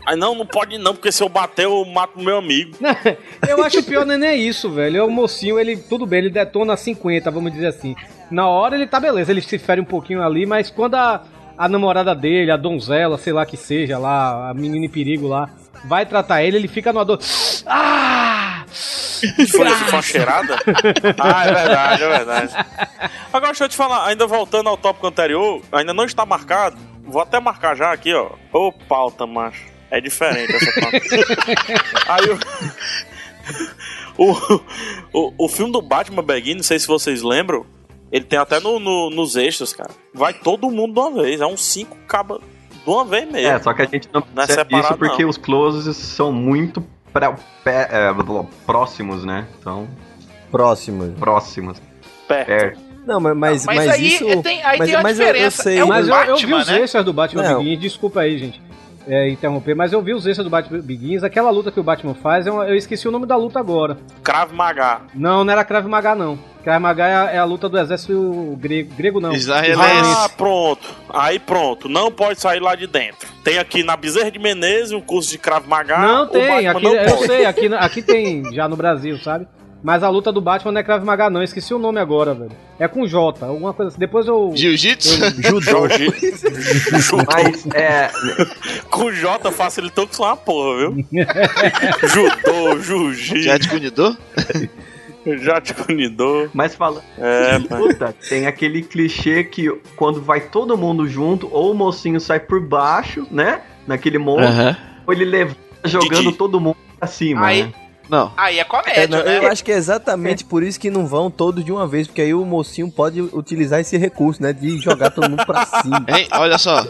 Aí não, não pode não, porque se eu bater eu mato meu amigo. Eu acho pior não é nem isso, velho. É o mocinho, ele, tudo bem, ele detona 50, vamos dizer assim. Na hora ele tá beleza, ele se fere um pouquinho ali, mas quando a, a namorada dele, a donzela, sei lá que seja, lá, a menina em perigo lá, vai tratar ele, ele fica no ador. Ah! Foi, foi uma cheirada? Ah, é verdade, é verdade. Agora deixa eu te falar, ainda voltando ao tópico anterior, ainda não está marcado. Vou até marcar já aqui, ó. Ô pauta, macho. É diferente essa pauta. Aí o, o, o, o filme do Batman Begins, não sei se vocês lembram, ele tem até no, no- nos extras, cara. Vai todo mundo de uma vez, é uns cinco caba de uma vez mesmo. É, só que a gente não Não é separado, isso porque não. os closes são muito pra- pé- é, próximos, né? São Próximo. próximos. Perto. Perto. Não, mas, mas, Mas, mas aí, isso. tem, aí mas- tem uma mas eu- eu diferença. sei, é o Mas eu, eu vi Batman, os né? extras do Batman Não. Begins, desculpa aí, gente. É, interromper, mas eu vi os extras do Batman Begins, aquela luta que o Batman faz, é uma- eu esqueci o nome da luta agora. Krav Maga. Não, não era Krav Maga, não. Krav Maga é a, é a luta do exército grego, grego não. Israelense. Ah, pronto. Aí pronto. Não pode sair lá de dentro. Tem aqui na Bezerra de Menezes um curso de Krav Maga. Não tem, aqui, não eu pode. sei, aqui, aqui tem já no Brasil, sabe? Mas a luta do Batman não é Krav Maga, não. Eu esqueci o nome agora, velho. É com J, alguma coisa assim. Depois eu. Jiu-jitsu? Judô. Mas é. Com J facilitou que só uma porra, viu? Judô, Jiu-Jitsu, Já te conidou? já te conidou. Mas falando É, luta, tem aquele clichê que quando vai todo mundo junto, ou o mocinho sai por baixo, né? Naquele monte, Aham. ou ele levanta jogando Didi. todo mundo pra cima, Aí- né? Não. Aí é É, comédia, não, né? eu acho que é exatamente por isso que não vão todos de uma vez, porque aí o mocinho pode utilizar esse recurso, né? De jogar todo mundo pra cima. Hein? Olha só.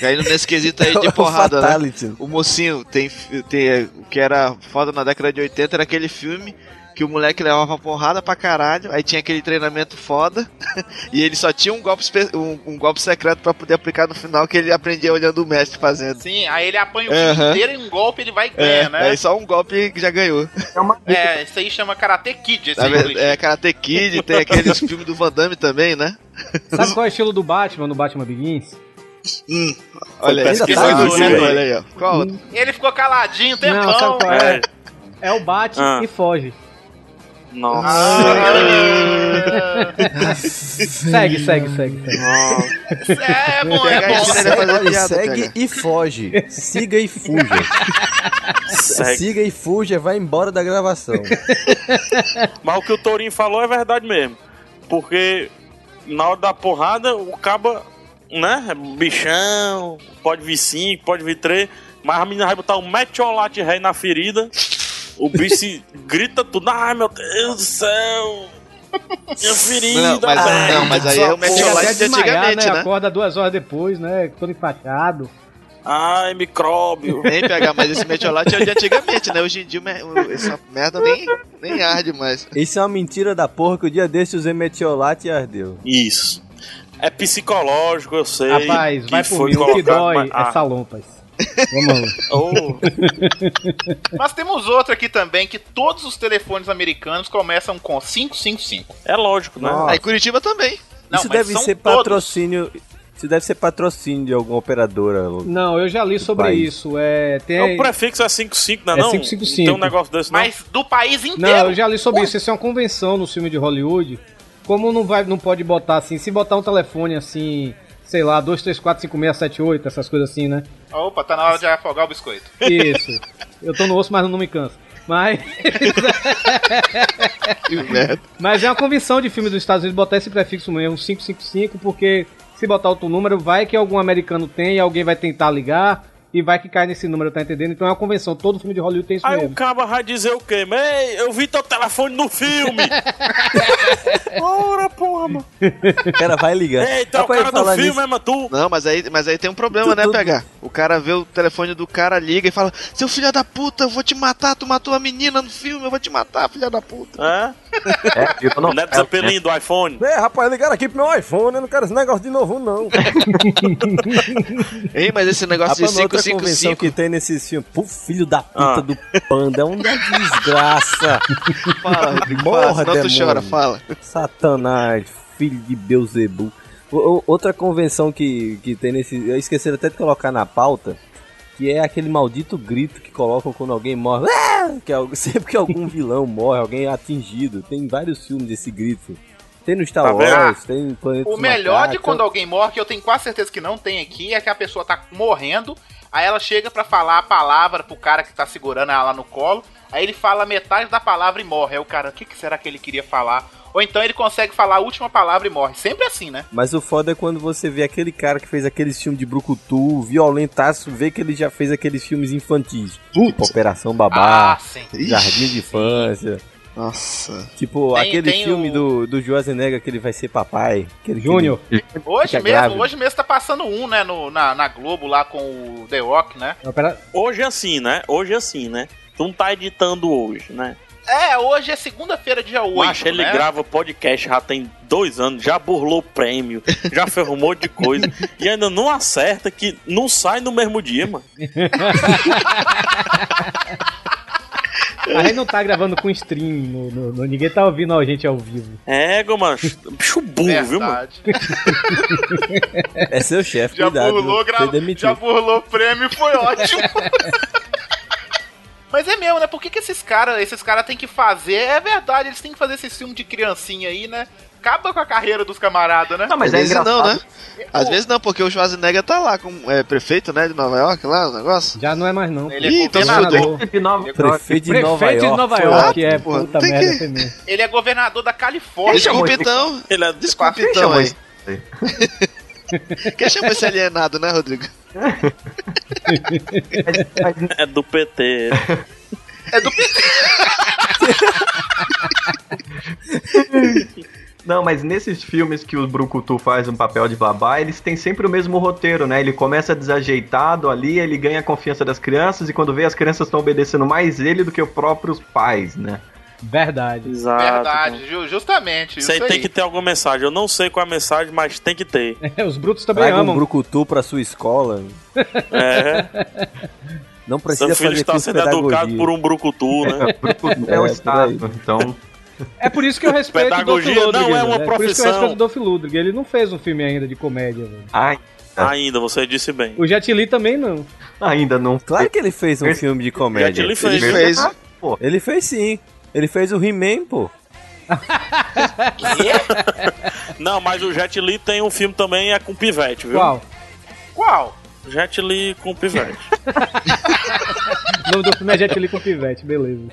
Caindo nesse quesito aí de porrada, né? O mocinho tem, tem. O que era foda na década de 80 era aquele filme que o moleque levava porrada pra caralho, aí tinha aquele treinamento foda, e ele só tinha um golpe, um, um golpe secreto pra poder aplicar no final que ele aprendia olhando o mestre fazendo. Sim, aí ele apanha o filme Aham. inteiro e um golpe ele vai e É, né? aí só um golpe que já ganhou. É uma É, isso aí chama Karate Kid, esse verdade, é Karate Kid, tem aqueles filmes do Van Damme também, né? Sabe qual é o estilo do Batman no Batman Begins? Olha aí, pesquisar olha aí, velho. olha aí, ó. Qual outro? Ele ficou caladinho tempão. Não, é? É. É o bate Ah. e foge. Nossa. Ah, Segue, segue, segue, segue. é bom, é bom. piada, segue pega. e foge. Siga e fuja. Segue. Siga e fuja, vai embora da gravação. Mas o que o Tourinho falou é verdade mesmo. Porque na hora da porrada, o caba, né? é Bichão, pode vir 5, pode vir 3. Mas a menina vai botar um metiolate rei na ferida. O bicho grita tudo. Ai meu Deus do céu! Minha ferida! Não, mas- velho." não, mas aí é o até de antigamente, né? Acorda duas horas depois, né? Todo empachado. Ai, micróbio! Nem pegar, mas esse metiolate é o de antigamente, né? Hoje em dia essa merda nem, nem arde mais. Isso é uma mentira da porra que o dia desse usei metiolate e ardeu. Isso. É psicológico, eu sei. Rapaz, que vai por foi mim. O que dói mas- é ah, salompas. Vamos lá. oh, Mas temos outro aqui também, que todos os telefones americanos começam com 555. é lógico, né? Nossa. Aí Curitiba também. Não, Isso deve ser todos. patrocínio. Isso deve ser patrocínio de alguma operadora. Não, eu já li sobre país. isso. É, tem... É, O prefixo é 55, né? É não? 555. Tem um negócio desse, não? Mas do país Não, inteiro. eu já li sobre isso. Isso é uma convenção no filme de Hollywood. Como não vai, não pode botar assim, se botar um telefone assim, sei lá, 2, 3, 4, 5, 6, 7, 8, essas coisas assim, né? Opa, tá na hora de afogar o biscoito. Isso. Eu tô no osso, mas não me canso. Mas, Que merda. mas é uma convenção de filme dos Estados Unidos botar esse prefixo mesmo, 555, porque se botar outro número, vai que algum americano tem e alguém vai tentar ligar e vai que cai nesse número, tá entendendo? Então é uma convenção, todo filme de Hollywood tem isso Aí o mesmo. caba vai dizer o quê? Ei, eu vi teu telefone no filme! Ora, porra, mano. O cara vai ligar. Ei, é o cara do filme, nisso- é, mas tu. Não, mas aí, mas aí tem um problema, Tu- né, tu- pegar? O cara vê o telefone do cara, liga e fala: Seu filho da puta, eu vou te matar, tu matou a menina no filme, eu vou te matar, filha da puta. É? É, virou O novela, Neto Zeppelin do iPhone. É, rapaz, ligaram aqui pro meu iPhone, eu não quero esse negócio de novo, não. Ei, mas esse negócio Rapaz, de uma outra convenção 555. que tem nesse filme. Pô, filho da puta Ah. do panda, é uma desgraça. Fala, Rodrigo, Morra, fala, senão tu demônio. chora, fala. Satanás, filho de Beuzebu. Outra convenção que, que tem nesse. Eu esqueci até de colocar na pauta. Que é aquele maldito grito que colocam quando alguém morre. Ah! Que é, sempre que algum vilão morre, alguém é atingido. Tem vários filmes desse grito. Tem no Star Tá? Wars, tem no Planeta O melhor de quando alguém morre, que eu tenho quase certeza que não tem aqui, é que a pessoa tá morrendo, aí ela chega pra falar a palavra pro cara que tá segurando ela lá no colo, aí ele fala metade da palavra e morre. Aí o cara, o que, que será que ele queria falar? Ou então ele consegue falar a última palavra e morre. Sempre assim, né? Mas o foda é quando você vê aquele cara que fez aqueles filmes de brucutu, violentaço, vê que ele já fez aqueles filmes infantis. Tipo Operação Babá, Ah, sim. Jardim de Infância. Nossa. Tipo, Tem- aquele tem filme o- do, do Schwarzenegger que ele vai ser papai. Aquele Júnior. Hoje mesmo, grávido. hoje mesmo tá passando um, né, no, na, na Globo lá com o The Rock, né? Opera- Hoje é assim, né? Hoje é assim, né? Tu não tá editando hoje, né? É, hoje é segunda-feira, dia 8, Macho, ele né? grava podcast já tem dois anos, já burlou prêmio, já fez um monte de coisa e ainda não acerta que não sai no mesmo dia, mano. A gente não tá gravando com stream, no, no- no- ninguém tá ouvindo a gente ao vivo. É, mano, bicho burro, viu, mano? Verdade. É seu chefe, Já cuidado. burlou, gra... Já burlou prêmio, foi ótimo. Mas é mesmo, né? Por que, que esses caras esses cara têm que fazer? É verdade, eles têm que fazer esse filme de criancinha aí, né? Acaba com a carreira dos camaradas, né? Não, mas Às é vezes engraçado. não, né? Às vezes não, porque o Schwarzenegger tá lá como é, prefeito, né, de Nova York, lá, o negócio. Já não é mais não. Ele é Ih, então se governador. De Nova Prefeito de Nova Prefeito York. de Nova York, é porra, puta merda, que- mesmo. Ele é governador da Califórnia. Desculpa chamou então. Ele é Desculpa então aí. Quem chamou esse alienado, né, Rodrigo? é do PT. É do Não, mas nesses filmes que o Brucutu faz um papel de babá, eles têm sempre o mesmo roteiro, né? Ele começa desajeitado ali, ele ganha a confiança das crianças e quando vê as crianças estão obedecendo mais ele do que os próprios pais, né? Verdade. Exato. Verdade, ju- justamente. Isso aí tem que ter alguma mensagem. Eu não sei qual é a mensagem, mas tem que ter. Os brutos também Traga um amam. brucutu pra sua escola. É. Não precisa Seu filho fazer está sendo educado pedagogia. por um brucutu, né? Brucutu é, É, o por Estado, então... É por isso que eu respeito Pedagogia o Dolph Lundgren. não é uma velho. Por isso que eu profissão. respeito o Dolph Lundgren. Ele não fez um filme ainda de comédia, velho. Ai, Ainda, você disse bem. O Jet Li também não. ainda não... Claro que ele fez um filme de Jet comédia. Li fez. Ele fez. Ah, pô. Ele fez sim. Ele fez o He-Man, pô. Não, mas o Jet Li tem um filme também, é com pivete, viu? Qual? Qual? Jet Li com pivete. O nome do filme é Jet Li com Pivete, beleza.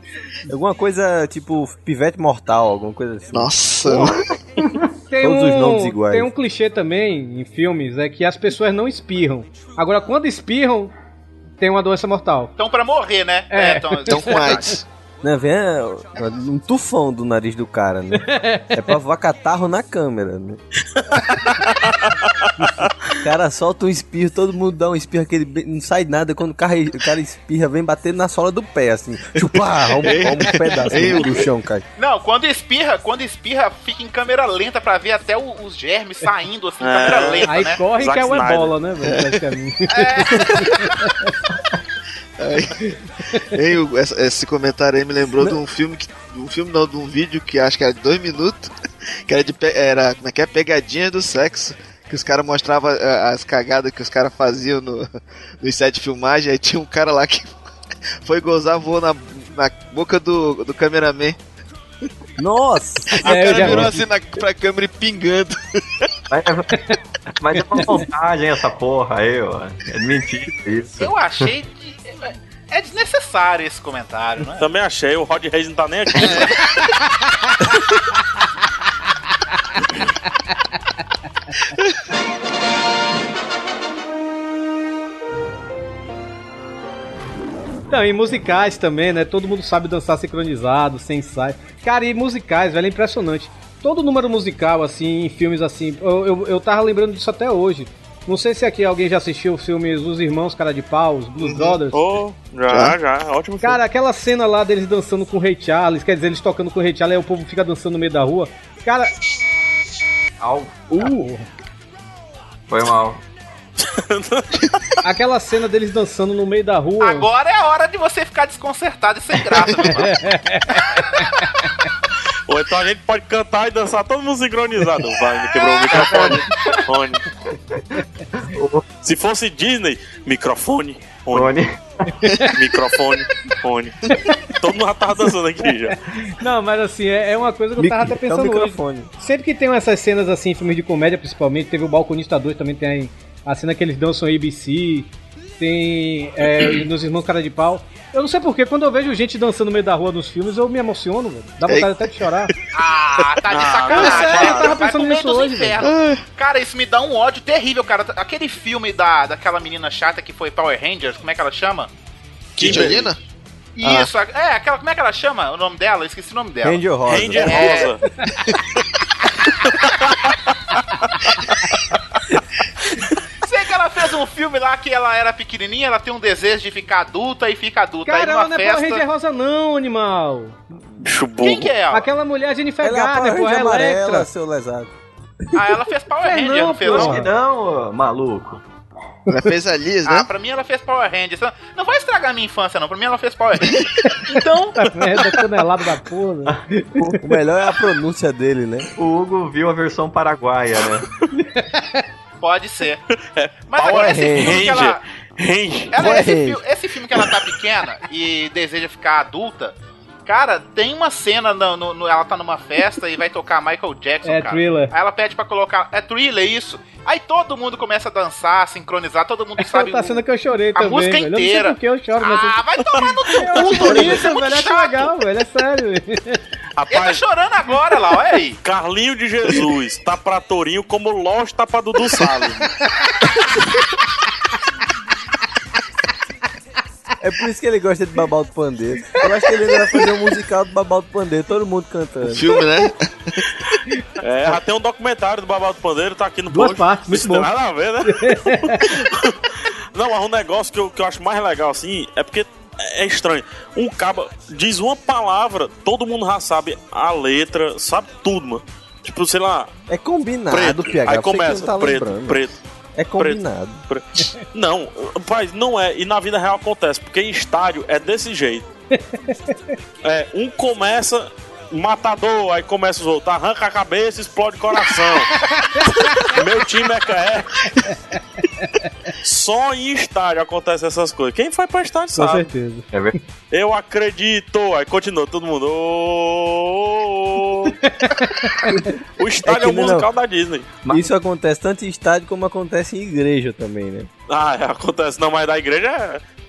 Alguma coisa tipo Pivete Mortal, alguma coisa assim. Nossa. Tem Todos um, os nomes iguais. Tem um clichê também em filmes, é que as pessoas não espirram. Agora, quando espirram, tem uma doença mortal. Então pra morrer, né? É. então, com AIDS. Né, vem é, um tufão do nariz do cara, né? É pra voar catarro na câmera, né? O cara solta um espirro, todo mundo dá um espirro, aquele não sai nada. Quando o cara, o cara espirra, vem bater na sola do pé, assim. Chupar, um, um pedaço Ei, do chão, cara. Não, quando espirra, quando espirra, fica em câmera lenta pra ver até o- os germes saindo assim, É. câmera lenta, Aí né? corre Zack que é Snyder. ebola, né, velho? praticamente. Ei, esse comentário aí me lembrou de um filme que. de Um filme não, de um vídeo que acho que era de dois minutos. Que era de. Era. Como é que é? Pegadinha do sexo. Que os caras mostravam ah, as cagadas que os caras faziam no, no set de filmagem. Aí tinha um cara lá que foi gozar, voou na, na boca do, do cameraman. Nossa! É, o eu cara virou vi. assim na, pra câmera e pingando. Mas é, mas é uma montagem essa porra aí, ó. É mentira isso. Eu achei. de- É desnecessário esse comentário, né? Também achei, o Rod Reis não tá nem aqui. Não, e musicais também, né? Todo mundo sabe dançar sincronizado, sem ensaio. Cara, e musicais, velho, é impressionante. Todo número musical, assim, em filmes assim. Eu, eu, eu tava lembrando disso até hoje. Não sei se aqui alguém já assistiu o filme Os Irmãos Cara de Pau, os Blues Brothers. Oh, já, já, ótimo filme. Cara, aquela cena lá deles dançando com o Ray Charles, quer dizer, eles tocando com o Ray Charles, aí o povo fica dançando no meio da rua. Cara, Au, uh, foi mal. aquela cena deles dançando no meio da rua. Agora é a hora de você ficar desconcertado e sem graça. Ou então a gente pode cantar e dançar todo mundo sincronizado. Vai, me quebrou o microfone. Fone. Se fosse Disney, microfone, fone, Tony. microfone, fone. Todo mundo já tava dançando aqui já. Não, mas assim, é, é uma coisa que eu tava até é pensando hoje. microfone. Sempre que tem essas cenas assim, filmes de comédia principalmente, teve o Balconista 2, também tem a cena que eles dançam ABC, tem é, nos Irmãos Cara de Pau. Eu não sei porquê, quando eu vejo gente dançando no meio da rua nos filmes, eu me emociono, velho. Dá vontade até de chorar. Ah, tá de Ah, sacanagem. sério, cara. eu tava pensando nisso hoje, infernos. Cara, isso me dá um ódio terrível, cara. Aquele filme da, daquela menina chata que foi Power Rangers, como é que ela chama? Angelina? Isso, é, aquela, como é que ela chama? O nome dela? Eu esqueci o nome dela. Ranger Rosa. Ranger É. Rosa. Ela fez um filme lá que ela era pequenininha, ela tem um desejo de ficar adulta e fica adulta. Aí Caramba, numa não é Power festa. Ranger Rosa não, animal. Bicho burro. Quem que é ela? Aquela mulher Jennifer Ela é Garner, Power é Electra. seu lesado. Ah, ela fez Power É, Ranger, não, não fez? não? Que não, maluco. Ela fez a Liz, Ah, né? pra mim ela fez Power Rangers. Não vai estragar minha infância, não. Pra mim ela fez Power Rangers. Então, merda, tonelada da porra. O melhor é a pronúncia dele, né? O Hugo viu a versão paraguaia, né? pode ser. Mas Power agora esse filme que ela. Ranger. ela Power esse, Ranger. fi- esse filme que ela tá pequena e deseja ficar adulta. Cara, tem uma cena, no, no- no- ela tá numa festa e vai tocar Michael Jackson, É, cara. Thriller. Aí ela pede pra colocar. É thriller, isso. Aí todo mundo começa a dançar, sincronizar, todo mundo sabe. tá sendo que eu chorei a também, música velho. inteira. Eu não sei porque eu choro Ah, vai tomar no teu Eu cu, é bonito, muito velho. Chato. legal, velho. É sério. Ele tá Rapaz, chorando agora lá, olha aí. Carlinho de Jesus tá pra Torinho como Lost tá pra Dudu Salles. É por isso que ele gosta de Babal do Pandeiro. Eu acho que ele vai fazer um musical do Babal do Pandeiro, todo mundo cantando. Filme, né? É, já tem um documentário do Babal do Pandeiro, tá aqui no Duas post. partes, muito Isso tem bom. nada a ver, né? Não, mas um negócio que eu, que eu acho mais legal assim é porque é estranho. Um caba diz uma palavra, todo mundo já sabe a letra, sabe tudo, mano. Tipo, sei lá, É combinado, preto. PH. Aí começa, tá preto, lembrando. preto. É combinado. Pre- Não, rapaz, não é. E na vida real acontece, porque em estádio é desse jeito. É, um começa matador, aí começa os outros, arranca a cabeça, explode o coração. Meu time é é. Só em estádio acontece essas coisas. Quem foi pra estádio Com sabe. certeza. É verdade. Eu acredito. Aí continua todo mundo. O estádio é, É que o não- musical da Disney. Isso acontece tanto em estádio como acontece em igreja também, né? Ah, é, acontece. Não, mas da igreja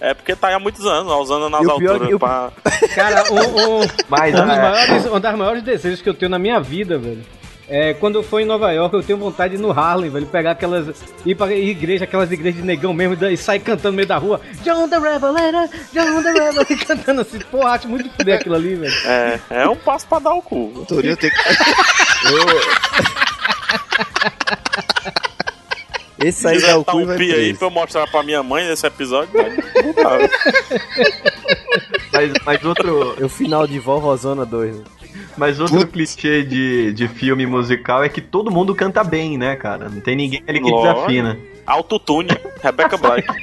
é, é porque tá aí há muitos anos, ó, usando nas o pior alturas. que o- pra- Cara, um, um, Mas um, dos é, maiores, um das maiores desejos que eu tenho na minha vida, velho. É, quando eu for em Nova York, eu tenho vontade de ir no Harlem, velho. Pegar aquelas. ir pra igreja, aquelas igrejas de negão mesmo, e sair cantando no meio da rua. John the Revelator, John the Revelator, cantando assim. Porra, acho muito foder aquilo ali, velho. É, é um passo pra dar o cu. O Torinho tem que. Esse Se aí dá o cu um vai pi aí pra eu mostrar pra minha mãe nesse episódio, vai botar. mas, mas outro, É o final de Vovozona 2. Né? mas outro clichê de, de filme musical é que todo mundo canta bem, né, cara? Não tem ninguém ali que Lógico. desafina. Autotune, Rebecca Black.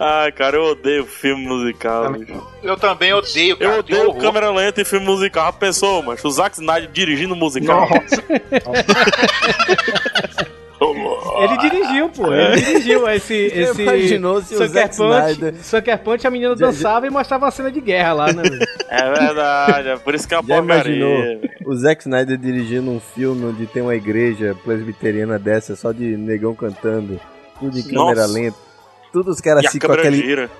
Ai, cara, eu odeio filme musical. bicho. Eu também odeio, cara. Eu odeio câmera lenta e filme musical. Já pensou, mas o Zack Snyder dirigindo musical. Ele dirigiu, pô. Ele dirigiu esse. esse imaginou se o Sucker Zack Punch, Snyder- Sucker Punch, a menina Já- dançava e mostrava uma cena de guerra lá, né? É verdade, é por isso que é uma Já imaginou o Zack Snyder dirigindo um filme onde tem uma igreja presbiteriana dessa, só de negão cantando, tudo em câmera Nossa. lenta. Tudo os caras assim com aquele, gira.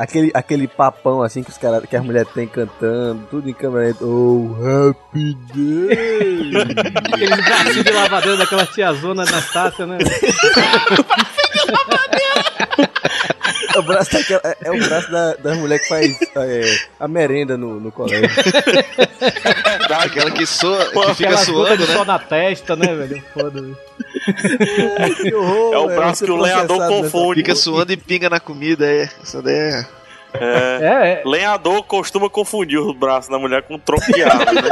Aquele, aquele papão assim que, os cara, que as mulheres têm cantando, tudo em câmera lenta. Oh, happy day! Aqueles bracinhos de lavadeira daquela tiazona Anastácia, né? velho? O braço daquela, é, é o braço da, da mulher que faz é, a merenda no, no colégio. Aquela que soa, que fica suando, né? sol na testa, né, velho? Foda-se. Que horror, É o velho, braço que o lenhador processado nessa- confunde. Fica suando e pinga na comida, é. Isso daí é. É. É, é. Lenhador costuma confundir os braços da mulher com um tronco de árvore, né?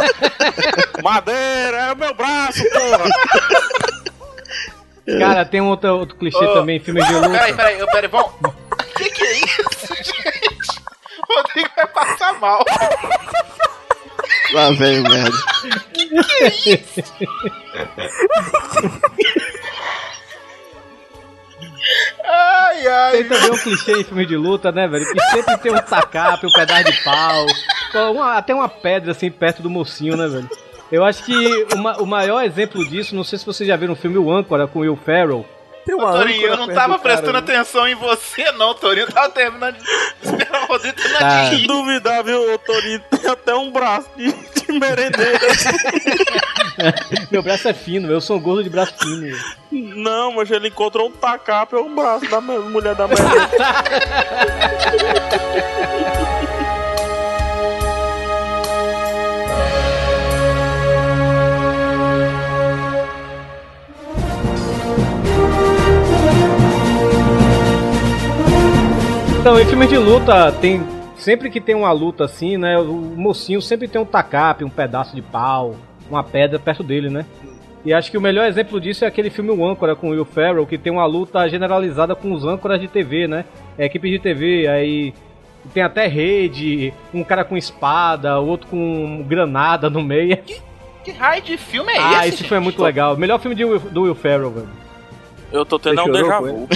Madeira, é o meu braço, porra! Cara, tem um outro, outro clichê Ô, também, filme de luta. Peraí, peraí, peraí, vamos. O que, que é isso, gente? O Rodrigo vai passar mal. Lá vem o merda. Ai, ai. Tem também um clichê em filme de luta, né, velho? Que sempre tem um tacape, um pedaço de pau, uma- até uma pedra assim perto do mocinho, né, velho? Eu acho que o ma- o maior exemplo disso, não sei se vocês já viram o filme O Âncora com Will Ferrell. Tem uma Torinho, eu não tava do cara, prestando né? atenção em você, não, Torinho. Eu tava terminando de esperar o Rodrigo terminar Tá. de duvidar, viu, o Torinho tem até um braço de, de merendeira. Meu braço é fino, eu sou um gordo de braço fino. Não, mas ele encontrou um tacape, é um braço da mulher da merda. Então, em filme de luta, tem. Sempre que tem uma luta assim, né? O mocinho sempre tem um tacape, um pedaço de pau, uma pedra perto dele, né? E acho que o melhor exemplo disso é aquele filme O Âncora com o Will Ferrell, que tem uma luta generalizada com os âncoras de TV, né? É, equipe de TV, aí tem até rede, um cara com espada, outro com granada no meio. Que raio de filme é ah, esse? esse gente? foi muito legal. Melhor filme de do Will Ferrell, velho. Eu tô tendo um déjà vu.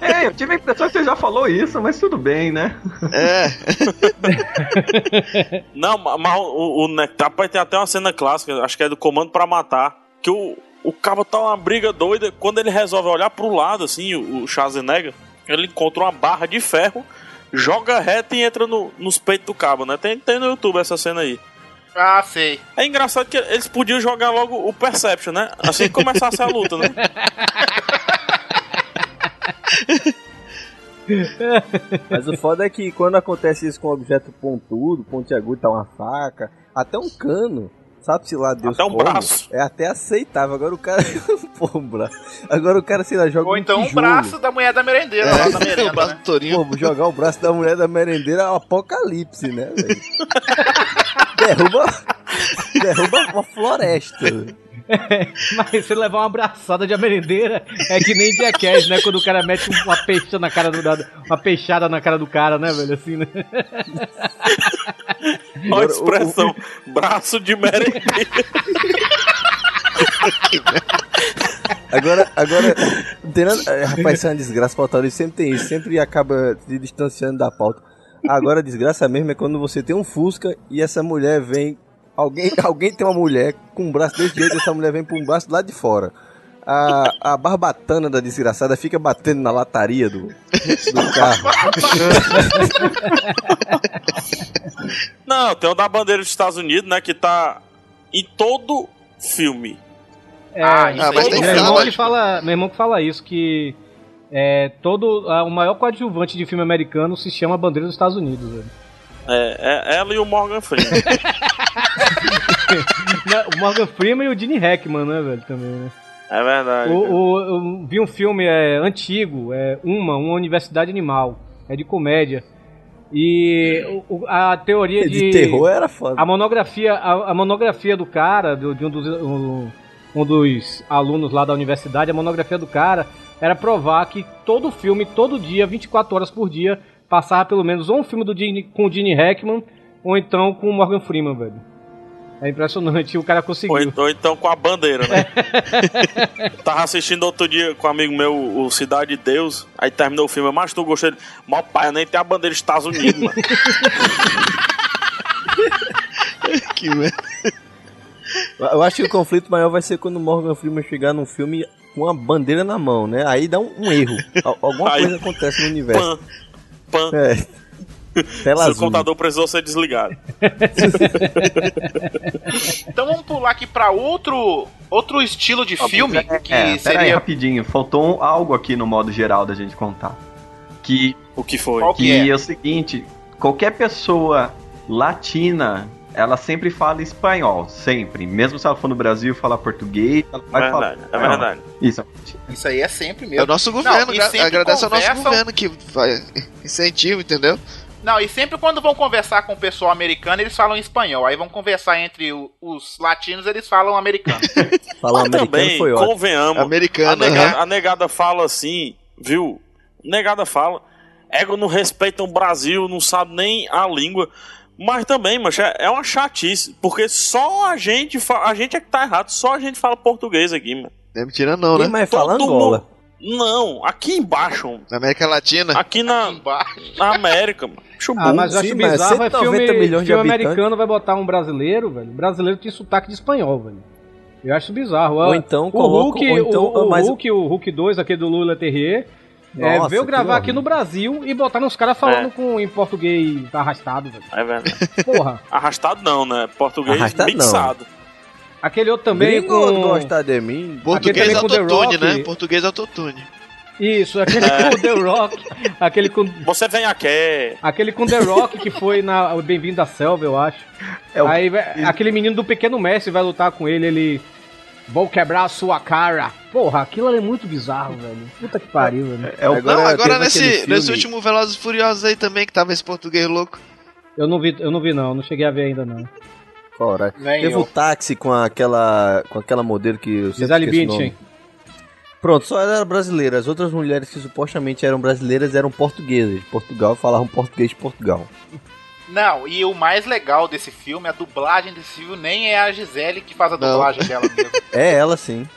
É, eu tive a impressão que você já falou isso, mas tudo bem, né? É. Não, ma- mas o, o rapaz, tem até uma cena clássica, acho que é do Comando pra Matar, que o, o cabo tá uma briga doida, quando ele resolve olhar pro lado, assim, o, o Schwarzenegger, ele encontra uma barra de ferro, joga reto e entra no, nos peitos do cabo, né? Tem, tem no YouTube essa cena aí. Ah, sei. É engraçado que eles podiam jogar logo o Perception, né? Assim que começasse a luta, né? Mas o foda é que quando acontece isso com um objeto pontudo, pontiagudo, tá uma faca, até um cano, sabe-se lá Deus Até um como, braço. É até aceitável. Agora o cara. Pô, um braço. Agora o cara, sei lá, joga Ou um então o tijolo. braço da mulher da merendeira lá da merenda, o braço né? do Torinho. Pô, jogar o braço da mulher da merendeira é um apocalipse, né, velho? derruba. Derruba uma floresta. Mas você levar uma abraçada de merendeira é que nem Jackass, né? Quando o cara mete uma peixa na cara do da- uma peixada na cara do cara, né, velho? Assim, né? Olha a expressão, braço de merendeira. Agora, agora, não tem nada, é, rapaz, isso é uma desgraça, pautarista sempre tem isso, sempre acaba se distanciando da pauta. Agora, a desgraça mesmo é quando você tem um Fusca e essa mulher vem, alguém, alguém tem uma mulher com um braço desse jeito, essa mulher vem com um braço lá de fora. A, a barbatana da desgraçada fica batendo na lataria do, do carro. Não, tem o da bandeira dos Estados Unidos, né? Que tá em todo filme. É, Ah, isso mas tem meu, é irmão lógico. que fala, meu irmão que fala isso, que é, todo, ah, o maior coadjuvante de filme americano se chama Bandeira dos Estados Unidos, velho. É, é ela e o Morgan Freeman. O Morgan Freeman e o Gene Hackman, né, velho, também, né? É verdade. O, o- eu vi um filme é, antigo, é Uma, Uma Universidade Animal. É de comédia. E o- a teoria de. De terror era foda. A monografia, a, a monografia do cara, do- de um dos, um, um dos alunos lá da universidade, a monografia do cara era provar que todo filme, todo dia, 24 horas por dia, passava pelo menos ou um filme do Gene, com o Gene Hackman ou então com o Morgan Freeman, velho. É impressionante, o cara Ou, conseguiu. en- ou então com a bandeira, né? Tava assistindo outro dia com um amigo meu, o Cidade de Deus. Aí terminou o filme, mas tu gostei. Mal pai, nem tem a bandeira dos Estados Unidos, mano. Que merda. Eu acho que o conflito maior vai ser quando o Morgan Freeman chegar num filme com uma bandeira na mão, né? Aí dá um, um erro. Al- Alguma Aí- coisa acontece no universo. Pan, pan. É. Tela Seu azul. computador precisou ser desligado. Então vamos pular aqui pra outro, outro estilo de filme que É, pera aí, seria. rapidinho. Faltou um- algo aqui no modo geral da gente contar. Que O que foi? Que Que é? é o seguinte, qualquer pessoa latina, ela sempre fala espanhol, sempre. Mesmo se ela for no Brasil falar português, ela vai É falar verdade, é espanhol. verdade. Isso. Isso aí é sempre É mesmo. o nosso Não, governo, e gra- agradece ao nosso governo que vai incentivo, entendeu? Não, e sempre quando vão conversar com o pessoal americano, eles falam espanhol. Aí vão conversar entre o- os latinos, eles falam americano. Falar Mas americano também, foi ótimo. convenhamos, a Americano, negada, né? a negada fala assim, viu? Negada fala, ego não respeitam o Brasil, não sabe nem a língua. Mas também, mas é é uma chatice, porque só a gente a gente é que tá errado, só a gente fala português aqui, mano. Não é mentira não, né? mais fala Todo Angola? mundo- Não, aqui embaixo, Na América Latina. aqui na, Embaixo. na América, mano. Acho Ah, mas eu acho sim, mas bizarro é 190 filme, milhões de filme habitantes. americano vai botar um brasileiro, velho. Brasileiro tem sotaque de espanhol, velho. Eu acho bizarro. Ou então o coloca- Hulk, ou então- o, o mas- Hulk, o Hulk 2, aquele do Lula Terrier, é, Nossa, veio que gravar aqui no Brasil e botar uns caras falando É. com, em português arrastado, velho. É verdade. Porra. Arrastado não, né? Português Arrastado não. mixado. Aquele outro também Gringo com... gosta de mim. Português também com The autotune, Rock. né? Português autotune. Isso, aquele com The Rock, aquele com... Você vem aqui. Aquele com The Rock que foi na Bem-vindo à Selva, eu acho. É o- Aí aquele menino do Pequeno Mestre vai lutar com ele, ele. Vou quebrar a sua cara. Porra, aquilo é muito bizarro, velho. Puta que pariu, velho. É o Agora não, agora nesse, nesse último Velozes e Furiosos aí também, que tava esse português louco. Eu não vi, eu não vi não, não cheguei a ver ainda não. Nem Teve o táxi com aquela com aquela modelo que eu Gisele Bündchen. Pronto, só ela era brasileira. As outras mulheres que supostamente eram brasileiras eram portuguesas de Portugal, falavam português de Portugal. Não, e o mais legal desse filme, a dublagem desse filme, nem é a Gisele que faz a Não. dublagem dela mesmo. É ela sim.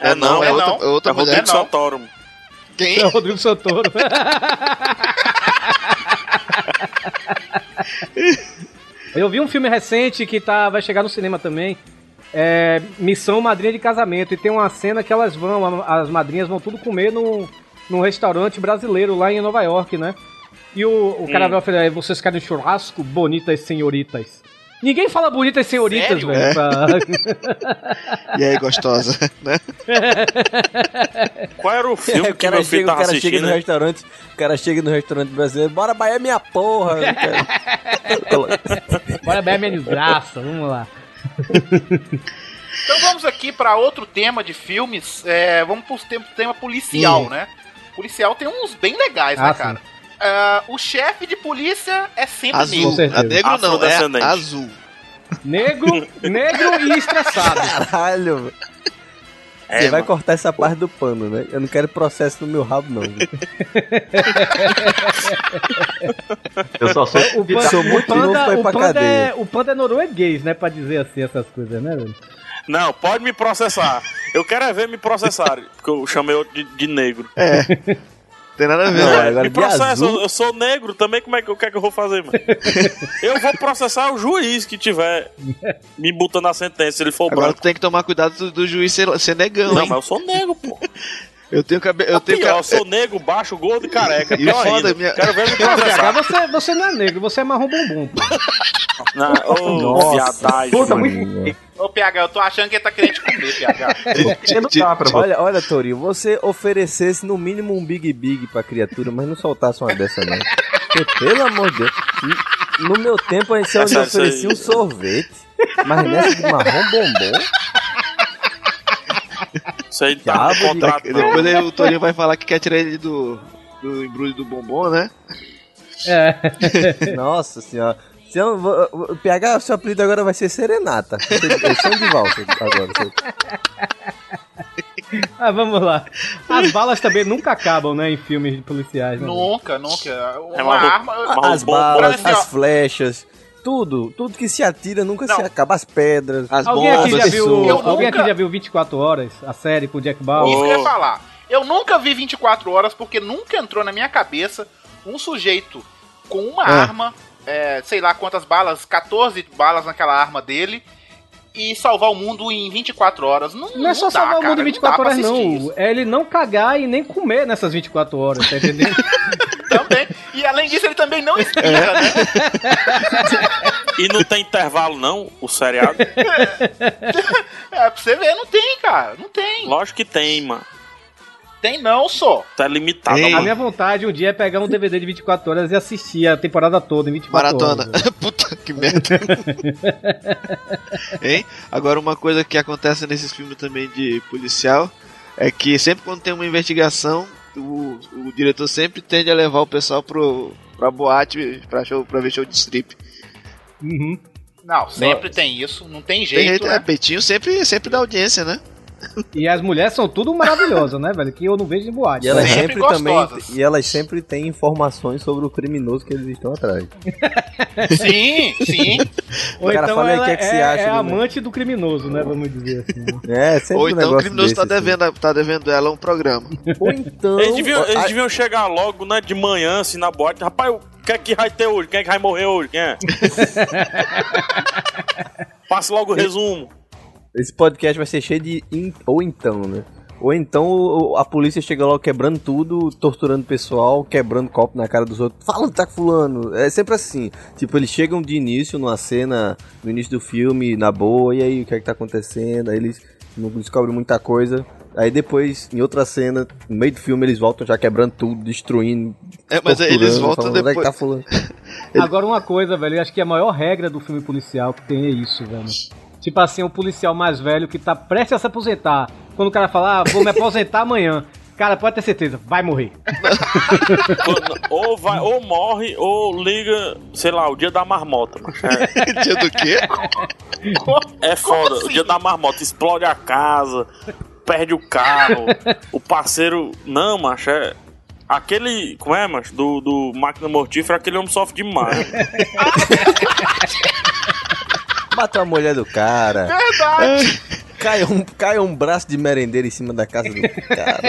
É não, é outra, não. é outra É mulher. Rodrigo. Santoro. Quem? É o Rodrigo Santoro. eu vi um filme recente que tá, vai chegar no cinema também. É Missão Madrinha de Casamento. E tem uma cena que elas vão, as madrinhas vão tudo comer num, num restaurante brasileiro lá em Nova York, né? E o, o cara Hum. vai oferecer, vocês querem churrasco? Bonitas senhoritas. Ninguém fala bonitas senhoritas, Sério? velho. É. pra- E aí, gostosa, né? Qual era o filme o que meu filho chega, o tava cara chega no né? restaurante, o cara chega no restaurante brasileiro, bora Bahia é minha porra. Bora bem minha desgraça, vamos lá. Então vamos aqui pra outro tema de filmes. é, vamos pro tema, tema policial, Sim. né? Policial tem uns bem legais, Ah, né, cara? Ah, o chefe de polícia é sempre Azul. negro. certeza. A negro não, é azul. Negro, negro e estressado. Caralho, velho. É, Você vai mano. cortar essa parte do pano, né? Eu não quero processo no meu rabo, não. Eu só sou O, pan, Sou o muito novo panda, pra ir o pra panda cadeia. é, o panda é norueguês, né? Pra dizer assim essas coisas, né, velho? Não, pode me processar. Eu quero é ver me processarem, porque eu chamei outro de, de negro. Tem nada a ver. Não, né? agora me processa, azul. eu, sou negro também, como é que, o que é que eu vou fazer, mano? eu vou processar o juiz que tiver me botando a sentença, se ele for Agora branco. tu tem que tomar cuidado do, do juiz ser, ser negão, Não, hein? mas eu sou negro, pô. Eu tenho cabelo. Eu tenho Pior, eu sou negro, baixo, gordo e careca. E Pior foda, minha- Quero ver me processar. você, você não é negro, você é marrom bumbum, pô. Não, ô, Nossa. viadagem. Puta, muito. Ô, PH, eu tô achando que ele tá querendo te comer, PH. Não dá pra você. Olha, olha, Torinho, você oferecesse no mínimo um Big Big pra criatura, mas não soltasse uma dessa, não. Porque, pelo amor de Deus, no meu tempo a gente só oferecia um sorvete, mas nessa de marrom bombom, Isso aí tá no de- contrato. Depois aí o Torinho vai falar que quer tirar ele do, do embrulho do bombom, né? É. nossa senhora. Se eu, vou- o PH, o seu apelido agora vai ser Serenata. É som de valsa agora. você- Ah, vamos lá. As balas também nunca acabam, né, em filmes de policiais, né? nunca, nunca. Uma É uma- arma. uma- As balas, as flechas, tudo. Tudo que se atira nunca Não. se acaba. As pedras. As Alguém aqui bombas. já viu, pessoas. Eu alguém nunca- aqui já viu 24 horas, a série com o Jack Bauer? Isso que eu ia falar. Eu nunca vi 24 horas porque nunca entrou na minha cabeça um sujeito com uma Ah. arma, é, sei lá quantas balas, 14 balas naquela arma dele, e salvar o mundo em 24 horas. Não, Não é só dá, salvar o cara, mundo em não 24 dá pra horas, assistir não. isso. É ele não cagar e nem comer nessas 24 horas, tá entendendo? Também. E além disso, ele também não espirra, né? E não tem intervalo, não, o seriado? É, pra você ver, não tem, cara. Não tem. Lógico que tem, mano. Tem não, só. Tá limitado. Ei. A minha vontade um dia é pegar um DVD de 24 horas e assistir a temporada toda em 24 Maratona. horas. Puta que merda. hein? Agora, uma coisa que acontece nesses filmes também de policial é que sempre quando tem uma investigação, o, o diretor sempre tende a levar o pessoal pro, pra boate pra, show, pra ver show de strip. Uhum. Não, sempre tem isso. Não tem Tem jeito, jeito, é, né? peitinho sempre, sempre dá audiência, né? E as mulheres são tudo maravilhosas, né, velho? Que eu não vejo em boate. E elas Sempre sempre, também. E elas sempre têm informações sobre o criminoso que eles estão atrás. Sim, sim. Ou O cara então fala aí o que é que é, se acha é do- amante do criminoso, né? Vamos dizer assim. É, sempre Ou um então o criminoso tá desse, assim. devendo, tá devendo ela um programa. Ou então. Eles deviam, eles deviam chegar logo, né, de manhã, assim, na boate. Rapaz, o que é que vai ter hoje? Quem é que vai morrer hoje? Quem é? Passe logo o resumo. Esse podcast vai ser cheio de. in- Ou então, né? Ou então a polícia chega logo quebrando tudo, torturando o pessoal, quebrando copo na cara dos outros. Fala, tá com fulano. É sempre assim. Tipo, eles chegam de início numa cena, no início do filme, na boa, e aí o que é que tá acontecendo? Aí eles não descobrem muita coisa. Aí depois, em outra cena, no meio do filme, eles voltam já quebrando tudo, destruindo. É, mas aí eles voltam falando, "Onde é que depois. tá fulano? Agora, uma coisa, velho, eu acho que a maior regra do filme policial que tem é isso, velho. Tipo assim, o policial mais velho que tá prestes a se aposentar. Quando o cara fala, ah, vou me aposentar amanhã. Cara, pode ter certeza, vai morrer. Quando- ou, vai, ou morre, ou liga, sei lá, o dia da marmota. É, Dia do quê? é foda. assim? O dia da marmota explode a casa, perde o carro, o parceiro. Não, macho, é. Aquele. Como é, macho? Do, do máquina mortífera, aquele homem sofre demais. Matou a mulher do cara. Verdade. Cai um, cai um braço de merendeiro em cima da casa do cara.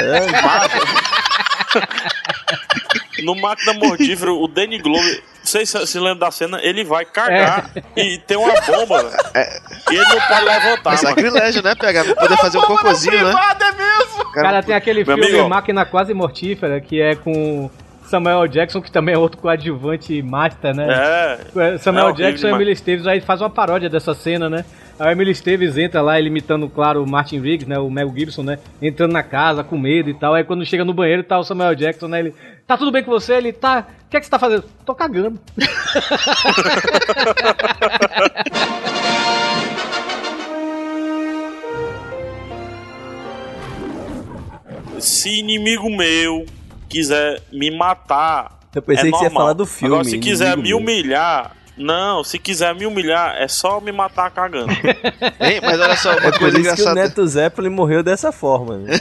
No máquina mortífera, o Danny Glover, vocês se se lembram da cena, ele vai cagar e tem uma bomba, velho. E ele não pode levantar, É sacrilégio, né? Pegar pra poder fazer um cocôzinho, né? É mesmo. Cara, tem aquele Meu filme amigo. Máquina Quase Mortífera, que é com Samuel Jackson, que também é outro coadjuvante master, né? É. Samuel É horrível Jackson e. Emily Esteves aí faz uma paródia dessa cena, né? A Emily Esteves entra lá, ele imitando, claro, o Martin Riggs, né? O Mel Gibson, né? Entrando na casa com medo e tal. Aí quando chega no banheiro, tá o Samuel Jackson, né? Ele, tá tudo bem com você? Ele, tá. O que é que você tá fazendo? Tô cagando. Se inimigo meu quiser me matar. Eu pensei é que você ia normal. falar do filme, Agora, se quiser me humilhar. Não, se quiser me humilhar, é só me matar cagando. Hein? Mas olha só, uma É por coisa isso que o engraçada. Neto Zeppelin morreu dessa forma. Né?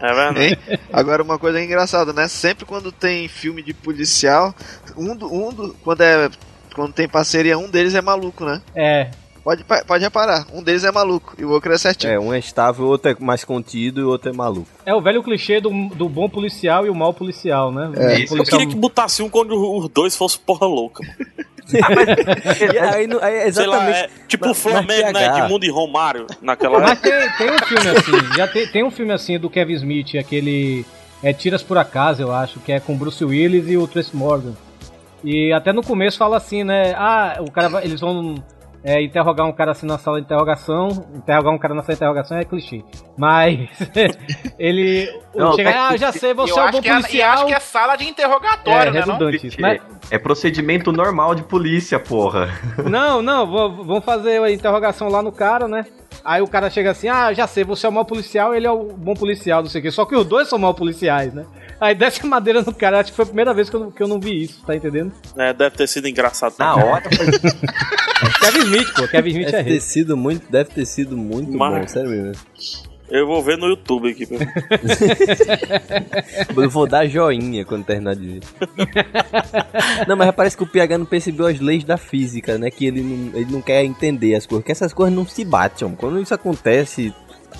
É verdade. Hein? Agora uma coisa engraçada, né? Sempre quando tem filme de policial, um do, um do, quando é quando tem parceria, um deles é maluco, né? É. Pode, pode reparar, um deles é maluco e o outro é certinho. É, um é estável, o outro é mais contido e o outro é maluco. É o velho clichê do, do bom policial e o mau policial, né? O É, Eu policial- queria que botasse um quando os dois fossem porra louca. Aí, aí é Sei lá, exatamente. é tipo o Flamengo, né? PH. Edmundo e Romário naquela Mas época. tem, tem um filme assim, já tem, tem um filme assim do Kevin Smith, aquele é Tiras por Acaso, eu acho, que é com Bruce Willis e o Trace Morgan. E até no começo fala assim, né? Ah, o cara vai- eles vão é, interrogar um cara assim na sala de interrogação. Interrogar um cara na sala de interrogação é clichê. Mas ele Não, chega, é ah, já sei, você eu é o acho bom que é, e policial. acho que é sala de interrogatório, É, né? Não? redundante isso. Mas, É procedimento normal de polícia, porra. Não, não, vou- vamos fazer a interrogação lá no cara, né? Aí o cara chega assim, ah, já sei, você é o mau policial, ele é o bom policial, não sei o quê. Só que os dois são mau policiais, né? Aí desce a madeira no cara, acho que foi a primeira vez que eu, não- que eu não vi isso, tá entendendo? É, deve ter sido engraçado. Na hora. Kevin Smith, pô, Kevin Smith é Deve ter rei. sido muito, deve ter sido muito Mas- bom, sério mesmo. Eu vou ver no YouTube aqui. Eu vou dar joinha quando terminar de ver. não, mas parece que o PH não percebeu as leis da física, né? Que ele não, ele não quer entender as coisas, que essas coisas não se batem. Quando isso acontece,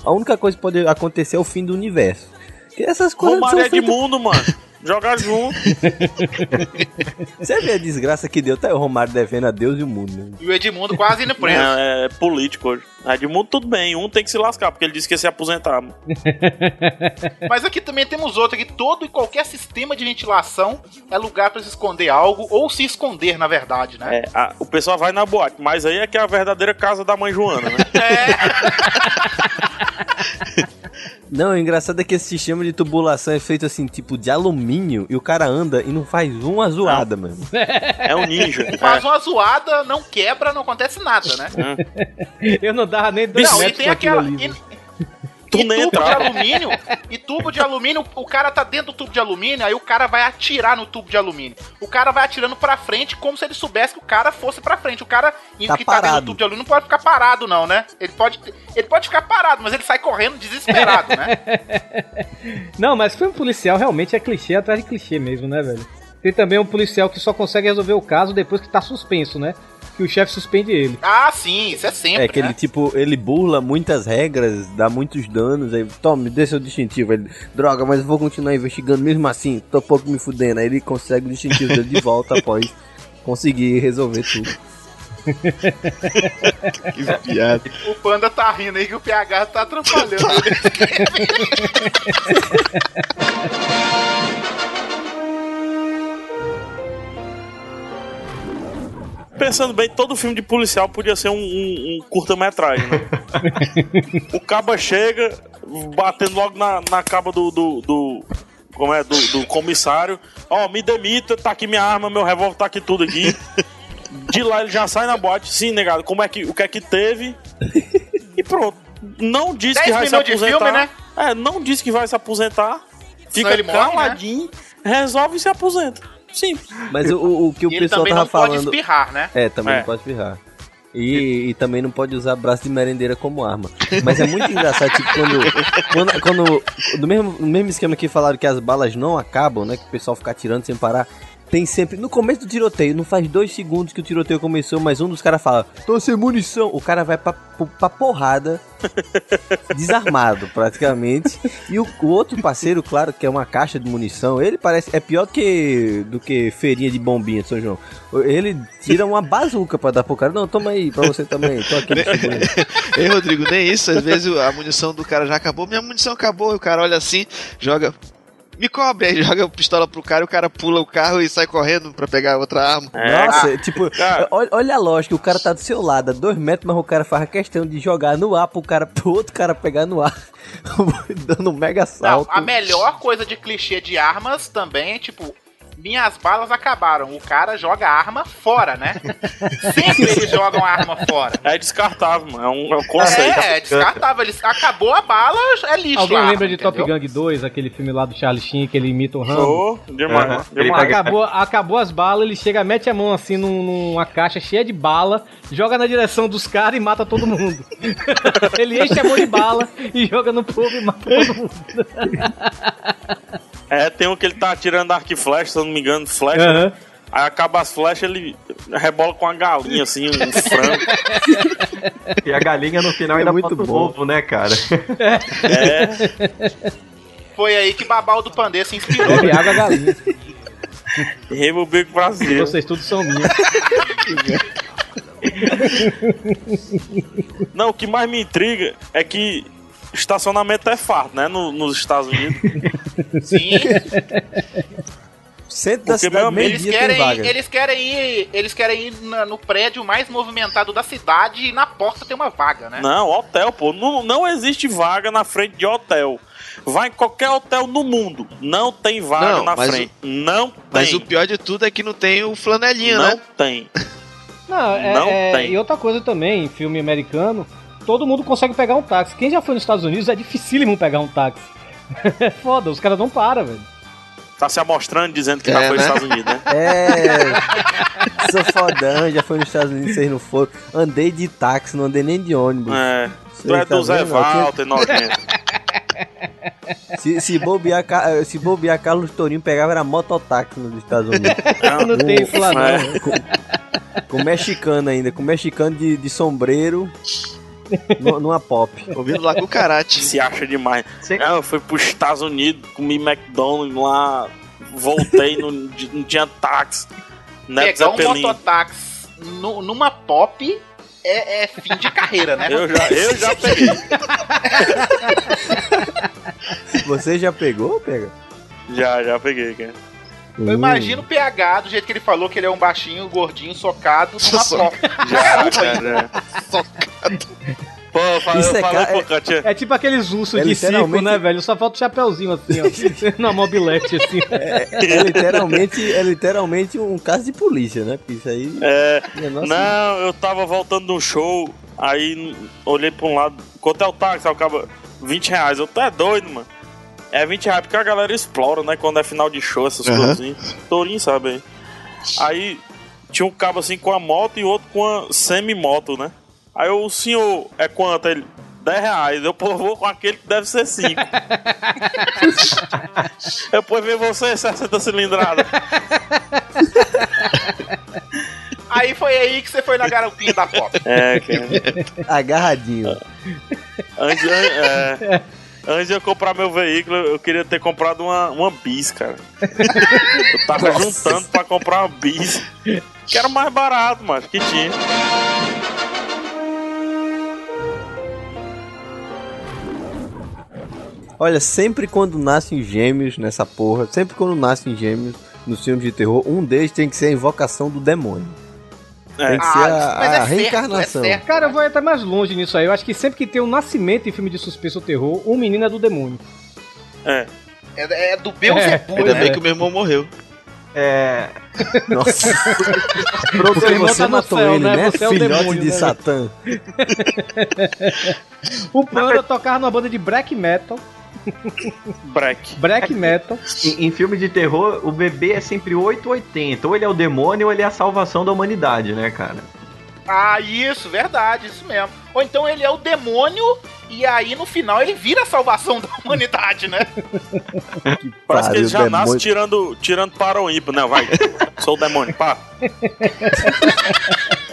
a única coisa que pode acontecer é o fim do universo. Que essas coisas Romário são feitas... Edmundo, mano. Jogar junto. Você vê a desgraça que deu, tá aí o Romário devendo a Deus e o mundo, né? E o Edmundo quase indo preso. É, é político hoje. Edmundo, tudo bem. Um tem que se lascar, porque ele disse que ia se aposentar. Mas aqui também temos outro que todo e qualquer sistema de ventilação é lugar pra se esconder algo ou se esconder, na verdade, né? É, a- o pessoal vai na boate, mas aí é que é a verdadeira casa da mãe Joana, né? Não, o engraçado é que esse sistema de tubulação é feito assim, tipo de alumínio, e o cara anda e não faz uma zoada, mano. É um ninja. Faz uma zoada, não quebra, não acontece nada, né? Eu não dava nem dois Não, e tem aquela. ali. E, Tu e tubo de alumínio, e tubo de alumínio, o cara tá dentro do tubo de alumínio, aí o cara vai atirar no tubo de alumínio. O cara vai atirando pra frente como se ele soubesse que o cara fosse pra frente. O cara Tá que tá dentro parado. do tubo de alumínio não pode ficar parado, não, né? Ele pode, ele pode ficar parado, mas ele sai correndo desesperado, né? Não, mas filme policial realmente é clichê atrás de clichê mesmo, né, velho? Tem também um policial que só consegue resolver o caso depois que tá suspenso, né? Que o chefe suspende ele. Ah, sim, isso é sempre, É que ele, né? tipo, ele burla muitas regras, dá muitos danos, aí, toma, me dê seu distintivo. Ele, droga, mas eu vou continuar investigando mesmo assim, tô pouco me fudendo. Aí ele consegue o distintivo dele de volta após conseguir resolver tudo. Que piada. O panda tá rindo aí que o PH tá atrapalhando. Pensando bem, todo filme de policial podia ser um, um- um curta-metragem, né? o caba chega, batendo logo na, na caba do. do, do- como é? Do, do comissário. Ó, me demita, tá aqui minha arma, meu revólver tá aqui tudo aqui. De lá ele já sai na boate. Sim, negado, como é que, o que é que teve? E pronto. Não disse que Dez vai se aposentar. filme, né? É, não disse que vai se aposentar. Fica ele morre, né? caladinho, resolve e se aposenta. Sim. Mas o, o- que o E ele pessoal também tava não pode falando. espirrar, né? É, também É. não pode espirrar. E, e também não pode usar braço de merendeira como arma. Mas é muito engraçado, tipo, quando. quando, quando do mesmo, no mesmo esquema que falaram que as balas não acabam, né? Que o pessoal fica atirando sem parar. Tem sempre. No começo do tiroteio, não faz dois segundos que o tiroteio começou, mas um dos caras fala: tô sem munição. O cara vai pra, pra porrada, desarmado praticamente. E o, o outro parceiro, claro, que é uma caixa de munição, ele parece. É pior que, do que feirinha de bombinha, São João. Ele tira uma bazuca pra dar pro cara. Não, toma aí, pra você também. Tô aqui. Ei, Rodrigo, nem isso. Às vezes a munição do cara já acabou. Minha munição acabou. E o cara olha assim, joga. Me cobre, aí joga a pistola pro cara e o cara pula o carro e sai correndo pra pegar outra arma. É, Nossa, tipo, Cara. olha, olha a lógica, o cara tá do seu lado, a dois metros, mas o cara faz a questão de jogar no ar pro cara, pro outro cara pegar no ar, dando um mega Não, salto. a melhor coisa de clichê de armas também é tipo. Minhas balas acabaram. O cara joga a arma fora, né? Sempre eles jogam a arma fora. É descartável, mano. É um, é um conceito. É, é descartável. Eles, acabou a bala, é lixo. Alguém arma, lembra de Top entendeu? Gun 2, aquele filme lá do Charlie Sheen que ele imita o Rambo? Show, demais, Aham. demais. Acabou, acabou as balas, ele chega, mete a mão assim num- numa caixa cheia de bala, joga na direção dos caras e mata todo mundo. ele enche a mão de bala e joga no povo e mata todo mundo. É, tem um que ele tá atirando arco e flecha, se eu não me engano, flecha. Aham. Aí acaba as flechas, ele rebola com uma galinha, assim, um frango. E a galinha no final É ainda muito bota o bom. ovo, né, cara? É, Foi aí que Babal do Pandê se inspirou. Água a galinha. remo o bico brasileiro. Vocês tudo são minhas. Não, o que mais me intriga é que estacionamento é farto, né, no- nos Estados Unidos. Sim, Centro da cidade, amigo, eles dia tem querem, vaga. eles querem ir. Eles querem ir na- no prédio mais movimentado da cidade e na porta tem uma vaga, né? Não, hotel, pô. Não, não existe vaga na frente de hotel. Vai em qualquer hotel no mundo. Não tem vaga Não, na frente. Não tem. Mas o pior de tudo é que não tem o flanelinha, não né? tem. Não, é, Não é- tem. E outra coisa também, em filme americano, todo mundo consegue pegar um táxi. Quem já foi nos Estados Unidos é dificílimo pegar um táxi. É foda, os caras não param, velho. Tá se amostrando dizendo que já É, foi né? nos Estados Unidos, né? É, sou fodão, já foi nos Estados Unidos, vocês não foram. Andei de táxi, não andei nem de ônibus. É. Tu é tá do Zé tinha- Walter, nojento. Se, se, bobear, Ca- se bobear Carlos Tourinho pegava era mototáxi nos Estados Unidos. Não tem isso lá, não. É. com mexicano ainda, com mexicano de, de sombreiro nu- numa pop. Ouvindo lá com o karate. Se acha demais. Sim. Não, eu fui pros Estados Unidos, comi McDonald's lá, voltei, não, não tinha táxi. Neto Pegar um mototáxi nu- numa pop é, é fim de carreira, né? Eu já, eu já peguei. Você já pegou, pega? Já, já peguei, cara. Eu imagino o PH, do jeito que ele falou que ele é um baixinho, gordinho, socado numa já, já. Pô, eu falei, Isso eu é falei ca-. É tipo aqueles ursos É de circo, literalmente- né, velho? Só falta o chapeuzinho assim, ó. na mobilete, assim. É literalmente, é literalmente um caso de polícia, né? Porque isso aí. É, Negócio- não, eu tava voltando do show, aí olhei pra um lado, quanto é o táxi? Aí cabo, 20 reais. Eu tô é doido, mano. É 20 reais, porque a galera explora, né? Quando é final de show, essas coisas assim. Tourinho sabe aí. Aí tinha um cabo assim com a moto e outro com a semi-moto, né? Aí o senhor é quanto? Ele, 10 reais. Eu pô, vou com aquele que deve ser 5. Depois vem você, 60 cilindrada. Aí foi aí que você foi na garapinha da pop. É, cara. Agarradinho. Antes, an- é, antes de eu comprar meu veículo, eu queria ter comprado uma, uma bis, cara. Eu tava juntando pra comprar uma bis. Que era mais barato, mas que tinha. Olha, sempre quando nascem gêmeos nessa porra, sempre quando nascem gêmeos nos filmes de terror, um deles tem que ser a invocação do demônio. É. Tem que ser a, mas é a certo, reencarnação. é certo. Cara, eu vou até mais longe nisso aí. Eu acho que sempre que tem um nascimento em filme de suspense ou terror, um menino é do demônio. É. É, é do Beuzebu, Ainda né? bem que o meu irmão morreu. É. Nossa, porque irmão você tá no matou céu, ele, né? né? Você é o demônio, de né? Satã. O Panda tocava numa banda de black metal. Break. Black metal. Em, em filme de terror, o bebê é sempre 880. Ou ele é o demônio ou ele é a salvação da humanidade, né, cara? Ah, isso, verdade, isso mesmo. Ou então ele é o demônio e aí no final ele vira a salvação da humanidade, né? Parece que ele já demônio. nasce tirando, tirando para o ímpar. Não, vai. Sou o demônio, pá.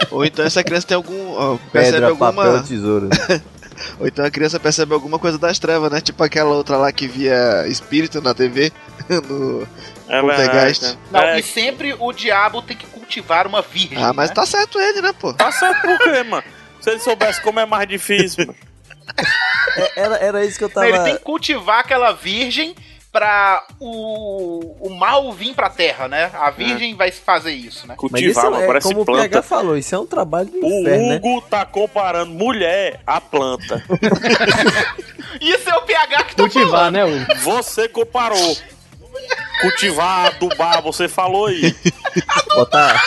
Ou então essa criança tem algum. ó, percebe Pedra, papel, alguma. Ou então a criança percebe alguma coisa das trevas, né? Tipo aquela outra lá que via espírito na TV. no... É Poltergeist. verdade. Não, É, e sempre o diabo tem que cultivar uma virgem. Ah, mas né? tá certo ele, né, pô? Tá certo por quê, mano? Se ele soubesse como é mais difícil, mano. É, Era, era isso que eu Não, tava. Ele tem que cultivar aquela virgem pra o, o mal vir pra terra, né? A virgem vai fazer isso, né? Mas isso Cultivar, é, parece como o PH planta. falou, isso é um trabalho do O inferno, né? Hugo tá comparando mulher a planta. Isso é o PH que tá Cultivar, falando. né, Hugo? Você comparou. Cultivar, adubar, você falou aí. Botar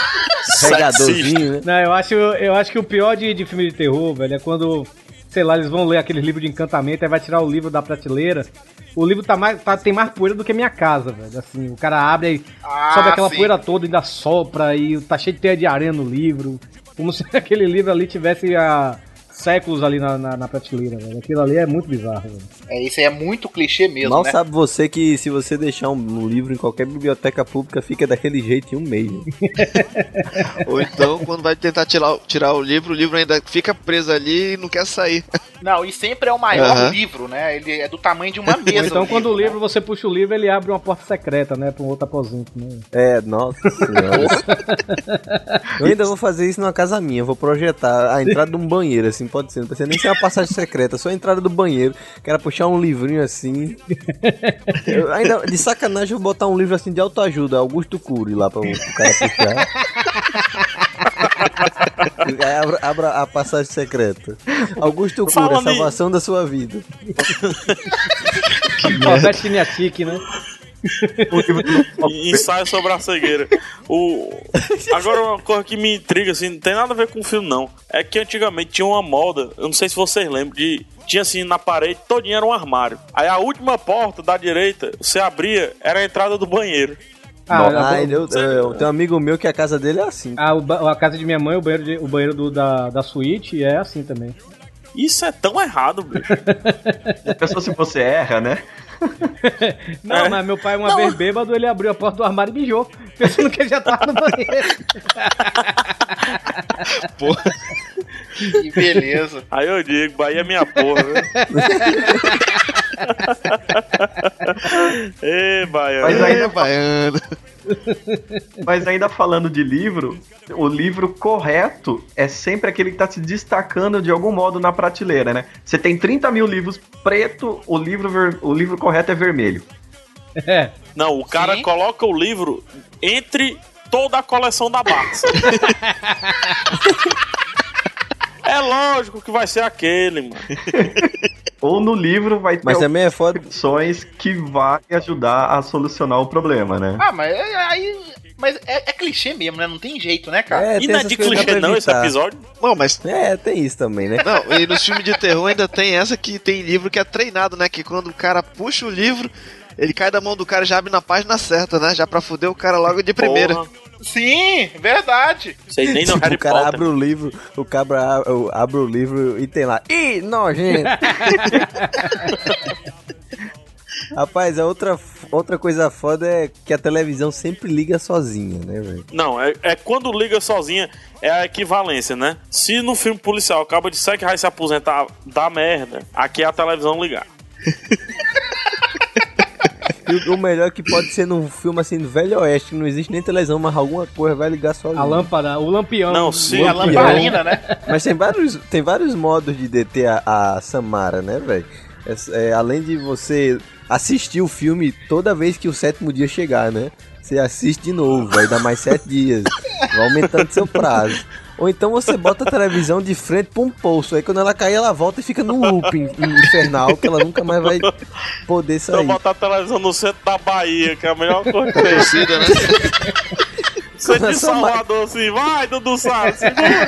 regadorzinho, né? Não, eu acho, eu acho que o pior de, de filme de terror, velho, é quando, sei lá, eles vão ler aqueles livros de encantamento, aí vai tirar o livro da prateleira. O livro tá mais, tá- tem mais poeira do que minha casa, velho. Assim, o cara abre e Ah, sobe aquela sim. poeira toda, ainda sopra e tá cheio de teia de areia no livro. Como se aquele livro ali tivesse há séculos ali na, na, na prateleira, velho. Aquilo ali é muito bizarro, velho. É, isso aí é muito clichê mesmo, Mal né? sabe você que se você deixar um, um livro em qualquer biblioteca pública, fica daquele jeito em um mês. Ou então, quando vai tentar tirar, o- tirar o livro, o livro ainda fica preso ali e não quer sair. Não, e sempre é o maior Aham. livro, né? Ele é do tamanho de uma mesa. Então, o quando o né? livro, você puxa o livro, ele abre uma porta secreta, né? Pra um outro aposento, né? É, nossa senhora. Eu ainda vou fazer isso numa casa minha, vou projetar a entrada de um banheiro, assim, pode ser. Não precisa nem ser uma passagem secreta, só a entrada do banheiro. Quero puxar um livrinho assim. Eu ainda, de sacanagem, eu vou botar um livro assim de autoajuda, Augusto Cury lá pra o cara puxar. Aí abra, abra a passagem secreta. Augusto Cury, a salvação da sua vida. Alberto Chiniatique, né? Ensaio sobre a cegueira. O... Agora, uma coisa que me intriga, assim, não tem nada a ver com o filme, não. É que antigamente tinha uma moda, eu não sei se vocês lembram, de. Tinha assim na parede, todinho era um armário. Aí a última porta da direita, você abria, era a entrada do banheiro. Ah, Ah, eu, eu, eu tenho um amigo meu que a casa dele é assim. a, o ba- a casa de minha mãe, o banheiro, de- o banheiro do- da, da suíte é assim também. Isso é tão errado, bicho. Pensou se você erra, né? Não, É. mas meu pai, uma Não. vez bêbado, ele abriu a porta do armário e mijou, pensando que ele já tava no banheiro. Que beleza. Aí eu digo, Bahia é minha porra? Ê, Bahia. Mas ainda baiano. Mas ainda falando de livro, o livro correto é sempre aquele que tá se destacando de algum modo na prateleira, né? Você tem 30 mil livros preto, o livro, ver- o livro correto é vermelho. É. Não, o cara Sim. coloca o livro entre toda a coleção da Barça. é lógico que vai ser aquele, mano. Ou no livro vai ter Mas também é foda. opções que vai ajudar a solucionar o problema, né? Ah, mas é- aí. Mas é, é clichê mesmo, né? Não tem jeito, né, cara? É, e é essas de clichê não esse episódio? Não, mas. É, tem isso também, né? Não, e nos filmes de terror ainda tem essa que tem livro que é treinado, né? Que quando o cara puxa o livro, ele cai da mão do cara e já abre na página certa, né? Já pra fuder o cara logo de primeira. Porra, Sim, verdade. Sei nem no Tipo, Harry o cara Potter. abre o livro, o cabra abre o livro e tem lá, ih, nojento! Rapaz, a outra, outra coisa foda é que a televisão sempre liga sozinha, né, velho? Não, é, é quando liga sozinha, é a equivalência, né? Se no filme policial acaba de ser que vai se aposentar da merda, aqui é a televisão ligar. E o, o melhor é que pode ser num filme assim do Velho Oeste, que não existe nem televisão, mas alguma coisa vai ligar sozinha. A lâmpada, o lampião. Não, sim, A Lampião. lamparina, né? Mas tem vários, tem vários modos de deter a, a Samara, né, velho? É- é, além de você assistir o filme toda vez que o sétimo dia chegar, né? Você assiste de novo, vai dar mais sete dias. Vai aumentando seu prazo. Ou então você bota a televisão de frente pra um poço. Aí quando ela cair, ela volta e fica num looping infernal que ela nunca mais vai poder sair. botar a televisão no centro da Bahia, que é a melhor coisa. Torcida, né? Centro de Salvador, assim, vai, Dudu Sá, segura.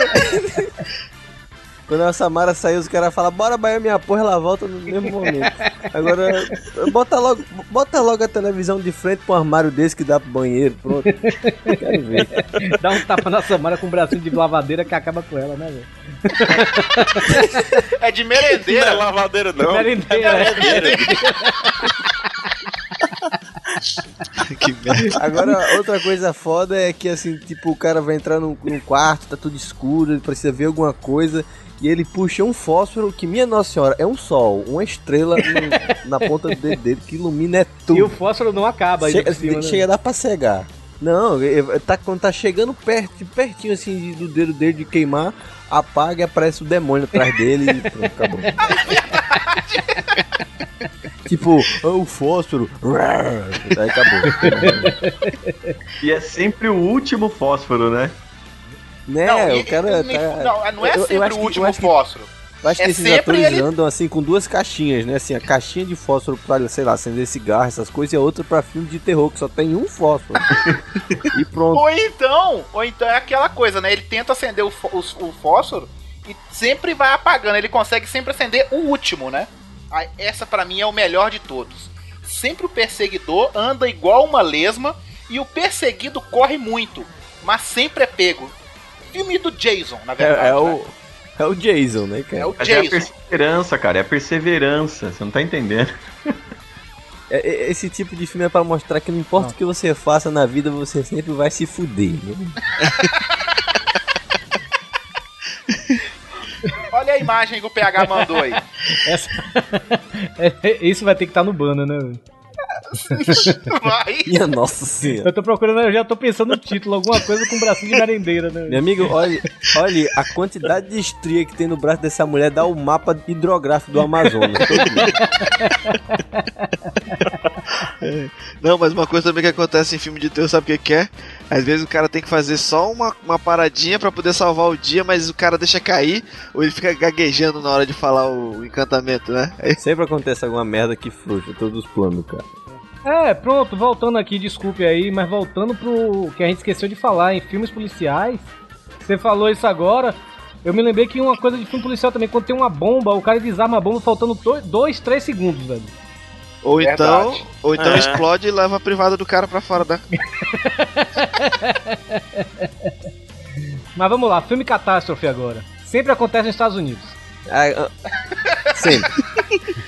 Quando a Samara sair, os caras falam, bora Bahia minha porra, ela volta no mesmo momento. Agora, bota logo, bota logo a televisão de frente pra um armário desse que dá pro banheiro, pronto. Quero ver. Dá um tapa na Samara com um bracinho de lavadeira que acaba com ela, né, velho? É de Não é merendeira. lavadeira, não. Merendeira, é. que merda. Agora, outra coisa foda é que, assim, tipo, o cara vai entrar num, num quarto, tá tudo escuro, ele precisa ver alguma coisa, e ele puxa um fósforo que, minha Nossa Senhora, é um sol, uma estrela no- na ponta do dedo dele que ilumina é tudo. E o fósforo não acaba aí Chega, cima, né? chega a dar pra cegar. Não, é- é- tá, quando tá chegando perto, pertinho assim do dedo dele de queimar, apaga e aparece o demônio atrás dele e pronto, acabou. tipo, "Ah, o fósforo. Aí acabou. E é sempre o último fósforo, né? Né, Não, o cara e- tá. não, não é eu- eu sempre acho o último eu que- fósforo. Eu acho que é esses atores ele- andam assim com duas caixinhas, né? Assim, a caixinha de fósforo pra, sei lá, acender cigarro, essas coisas, e a outra pra filme de terror, que só tem um fósforo. e pronto. Ou então, ou então é aquela coisa, né? Ele tenta acender o, os- o fósforo e sempre vai apagando. Ele consegue sempre acender o último, né? Essa pra mim é o melhor de todos. Sempre o perseguidor anda igual uma lesma e o perseguido corre muito, mas sempre é pego. Filme do Jason, na verdade. É, é né? o, é o Jason, né, É cara? o Mas é a Jason. perseverança, cara. É a perseverança. Você não tá entendendo. É- é- esse tipo de filme é pra mostrar que não importa o que você faça na vida, você sempre vai se fuder. Né? Olha a imagem que o PH mandou aí. Essa... É, Isso vai ter que estar no banner, né? Vai. Minha nossa senhora. Eu tô procurando, eu já tô pensando no título, alguma coisa com bracinho de merendeira, né? Meu amigo, olha, olha a quantidade de estria que tem no braço dessa mulher dá o mapa hidrográfico do Amazonas. Não, mas uma coisa também que acontece em filme de terror, sabe o que é? Às vezes o cara tem que fazer só uma, uma paradinha pra poder salvar o dia, mas o cara deixa cair, ou ele fica gaguejando na hora de falar o encantamento, né? Sempre acontece alguma merda que frustra todos os planos, cara. É, pronto, voltando aqui, desculpe aí, mas voltando pro que a gente esqueceu de falar em filmes policiais. Você falou isso agora. Eu me lembrei que uma coisa de filme policial também, quando tem uma bomba, o cara desarma a bomba faltando 2, 3 segundos, velho. Ou Verdade. então, ou então É. explode e leva a privada do cara pra fora da. Mas vamos lá, filme catástrofe agora. Sempre acontece nos Estados Unidos. Ah, ah, sempre.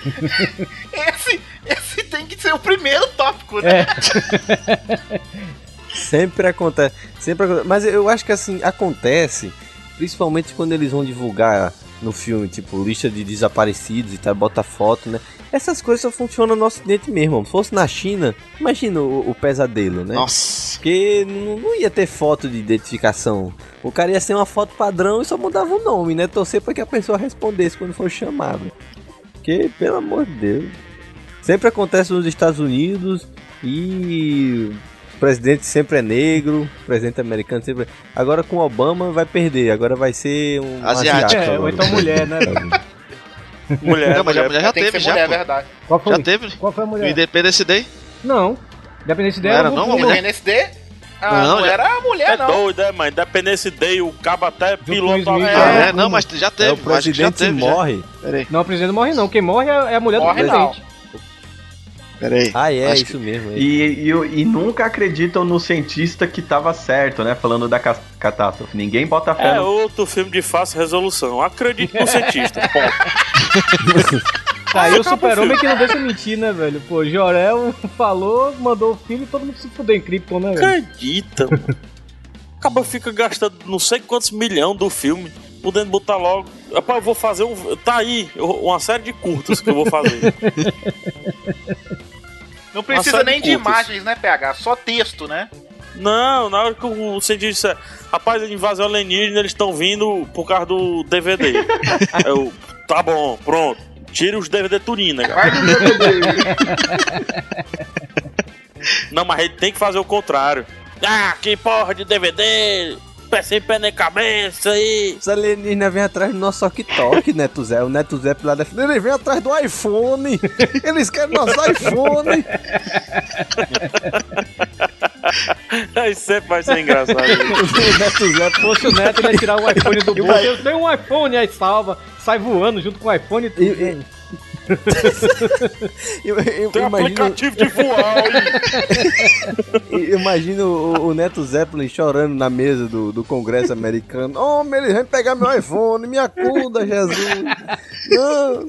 Esse, esse tem que ser o primeiro tópico, né? É. Sempre acontece. Sempre acontece. Mas eu acho que assim, acontece, principalmente quando eles vão divulgar no filme, tipo, lista de desaparecidos e tal, bota foto, né? Essas coisas só funcionam no ocidente mesmo. Se fosse na China, imagina o, o pesadelo, né? Nossa. Porque não, não ia ter foto de identificação. O cara ia ser uma foto padrão e só mudava o nome, né? Torcer pra que a pessoa respondesse quando for chamado. Porque, pelo amor de Deus. Sempre acontece nos Estados Unidos e o presidente sempre é negro, o presidente americano sempre. Agora com Obama vai perder, agora vai ser um Asiático. É, ou então mulher, né? Mulher, Não, mas já, mulher. já teve, ser mulher, já. é verdade. Qual foi? Já teve. Qual foi a mulher? Independence Day. Não. Independente Não dela. era não? Independence Day? Ah, Não, não, já- era a mulher, É não. doido, é, mãe? Independence Day, o cabo até piloto É, é, não, mas já teve. É, o já presidente teve. morre. Peraí, Não, o presidente morre não. Quem morre é é a mulher Morre do não. presidente. peraí. Ah, é, Acho que- isso mesmo. é. E, e, e nunca acreditam no cientista que tava certo, né? Falando da ca- catástrofe. Ninguém bota fé É no outro filme de fácil resolução. Acredito no cientista. Ponto. Tá aí o acaba o super-homem que não deixa mentir, né, velho? Pô, Jorel falou, mandou o filho e todo mundo se fudeu em Krypton, né, velho? Acredita, mano. Acaba fica gastando não sei quantos milhões do filme, podendo botar logo. Rapaz, eu vou fazer um. Tá aí, uma série de curtas que eu vou fazer. Não precisa nem de de imagens, né, PH? Só texto, né? Não, na hora que o cientista disser, rapaz, a invasão alienígena, eles estão vindo por causa do DVD. eu, tá bom, pronto. Tira os DVD Turina, cara. Vai do DVD. Não, mas ele tem que fazer o contrário. Ah, que porra de DVD! Pé sem pé nem cabeça aí! Os alienígenas vêm atrás do nosso Tok, Neto Zé. O Neto Zé lá da Ele vem atrás do iPhone. Eles querem nosso iPhone. Aí sempre vai ser engraçado. o Neto Zé, fosse o Neto, ia tirar o iPhone do bolso. Eu tenho um iPhone, aí salva. Sai voando junto com o iPhone e tudo. Eu- eu- Tem um imagino, aplicativo de voar aí! eu imagino o, o Neto Zeppelin chorando na mesa do, do Congresso americano. Homem, eles vêm pegar meu iPhone, me acuda, Jesus. Não.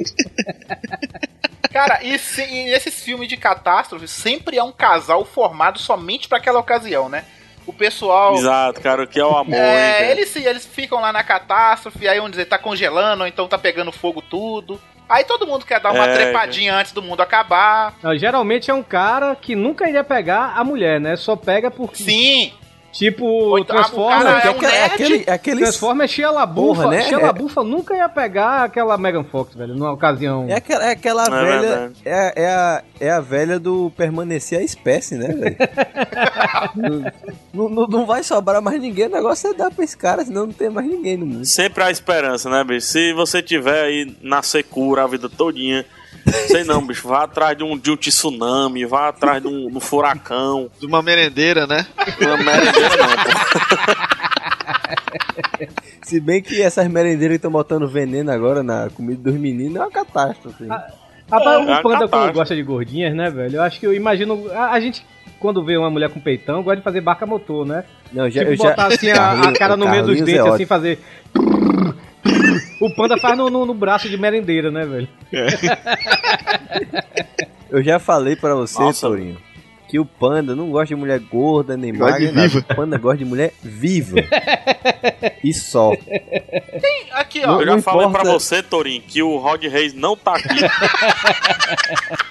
Cara, e, se, e nesses filmes de catástrofe, sempre é um casal formado somente pra aquela ocasião, né? O pessoal. Exato, cara, o que é o amor, hein, É, cara? eles, eles ficam lá na catástrofe, aí onde dizer, tá congelando, ou então tá pegando fogo tudo. Aí todo mundo quer dar uma É, trepadinha antes do mundo acabar. Não, geralmente é um cara que nunca iria pegar a mulher, né? Só pega por. Sim, Tipo, então, o Transformer. cara Que é é um aquele, nerd. aquele, aquele Transformer é Shia LaBeouf. Né? Shia É- LaBeouf nunca ia pegar aquela Megan Fox, velho, numa ocasião. É aquela, é aquela É velha. É, é, a, é a velha do permanecer a espécie, né, velho? não, não, não vai sobrar mais ninguém, o negócio é dar pra esse cara, senão não tem mais ninguém no mundo. Sempre há esperança, né, bicho? Se você tiver aí na secura a vida todinha, sei não, bicho, vá atrás de um, de um tsunami, vá atrás de um, de um furacão. De uma merendeira, né? Uma merendeira não, pô. Se bem que essas merendeiras que estão botando veneno agora na comida dos meninos é uma catástrofe. Rapaz, É, o é uma panda quando gosta de gordinhas, né, velho? Eu acho que eu imagino. A, a gente, quando vê uma mulher com peitão, gosta de fazer barca motor, né? Não, já, tipo, eu já... botar assim a, a Carlinhos- cara no meio dos é dentes, assim, ótimo. fazer. O panda faz no, no, no braço de merendeira, né, velho? Eu já falei pra você, Nossa. Torinho, que o panda não gosta de mulher gorda nem Gosta de magra. nada. O panda gosta de mulher viva. e só. aqui, ó. Eu já Não falei importa. pra você, Torinho, que o Rod Reis não tá aqui.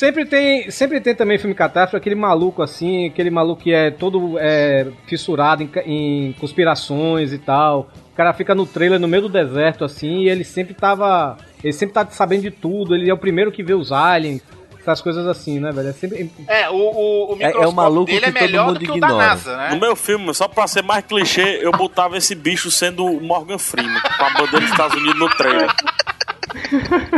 Sempre tem, sempre tem também filme catástrofe, aquele maluco assim, aquele maluco que é todo é, fissurado em, em conspirações e tal. O cara fica no trailer no meio do deserto assim, e ele sempre tava. Ele sempre tá sabendo de tudo, ele é o primeiro que vê os aliens, essas coisas assim, né, velho? É sempre. É, o, o, o É- é o maluco dele é que todo melhor mundo do que o ignora. da NASA, No né? meu filme, só pra ser mais clichê, eu botava esse bicho sendo o Morgan Freeman, com a bandeira dos Estados Unidos no trailer.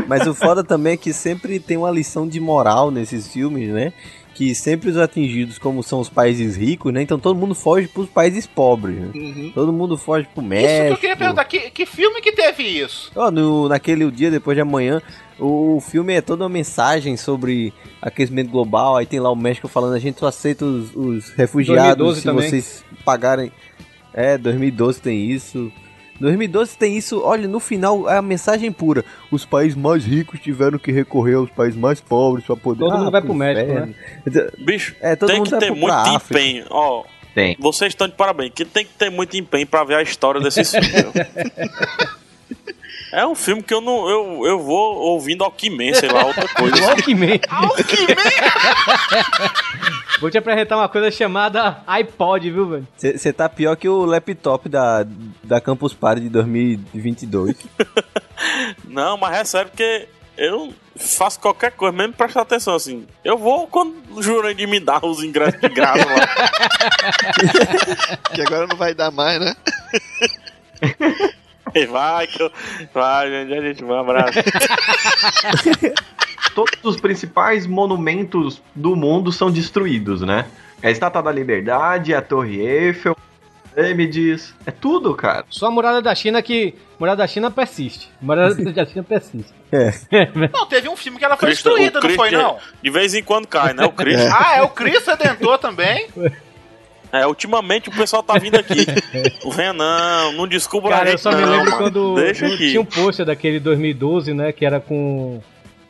Mas o foda também é que sempre tem uma lição de moral nesses filmes, né? Que sempre os atingidos, como são os países ricos, né? Então todo mundo foge pros países pobres. né? Uhum. Todo mundo foge pro Isso México. que eu queria perguntar, que, que filme que teve isso? Ó, no, naquele dia depois de amanhã, o filme é toda uma mensagem sobre aquecimento global. Aí tem lá o México falando: a gente só aceita os, os refugiados 2012 se também. vocês pagarem. É, 2012 tem isso. 2012 tem isso, olha, no final é a mensagem pura. Os países mais ricos tiveram que recorrer aos países mais pobres para poder. Todo mundo vai pro México, inferno. Bicho, É, todo tem mundo que ter muito África. empenho. Ó, Tem. vocês estão de parabéns, que tem que ter muito empenho pra ver a história desses filmes. É um filme que eu não. Eu, eu vou ouvindo Alckmin, sei lá, outra coisa. assim. Walkman. Alckmin! Vou te apresentar uma coisa chamada iPod, viu, velho? Você tá pior que o laptop da, da Campus Party de 2022. Não, mas é sério porque eu faço qualquer coisa, mesmo prestar atenção assim. Eu vou quando o Jurandir me dá os ingressos de graça lá. Que agora não vai dar mais, né? Vai, que eu... vai, gente, a gente vai, um abraço. Todos os principais monumentos do mundo são destruídos, né? É a Estátua da Liberdade, a Torre Eiffel, pirâmides, é tudo, cara. Só a muralha da China que. Muralha da China persiste. Muralha da China persiste. Não, teve um filme que ela foi Cristo- destruída, não foi, não? De vez em quando cai, né? O Cristo. Ah, é o Cristo Redentor também? É, ultimamente o pessoal tá vindo aqui. Venha não, não desculpa a Cara, eu gente só me não, lembro mano. quando Deixa aqui. tinha um pôster daquele 2012, né? Que era com.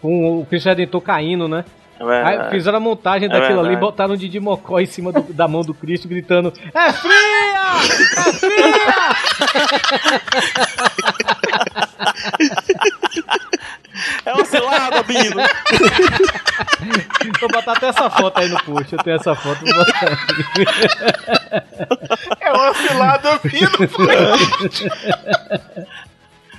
Com o Cristo Redentor caindo, né? É. Aí fizeram a montagem É daquilo ali e botaram o Didi Mocó em cima do- da mão do Cristo, gritando: É fria! É fria! É uma cilada, Bino. Vou botar até essa foto aí no post. Eu tenho essa foto. Vou botar. É uma cilada vindo.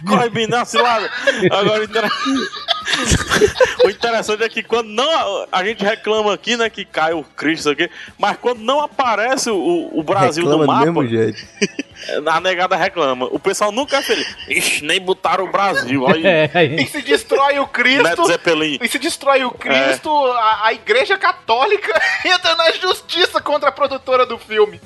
Corre, é uma cilada. Agora, o inter- o interessante é que quando não. A gente reclama aqui, né, que cai o Cristo aqui, mas quando não aparece o, o Brasil Reclama no mapa. do mesmo jeito. A negada reclama. O pessoal nunca é feliz. Ixi, nem botaram o Brasil. Aí, É, aí. E se destrói o Cristo. E se destrói o Cristo, a, a Igreja Católica entra na justiça contra a produtora do filme.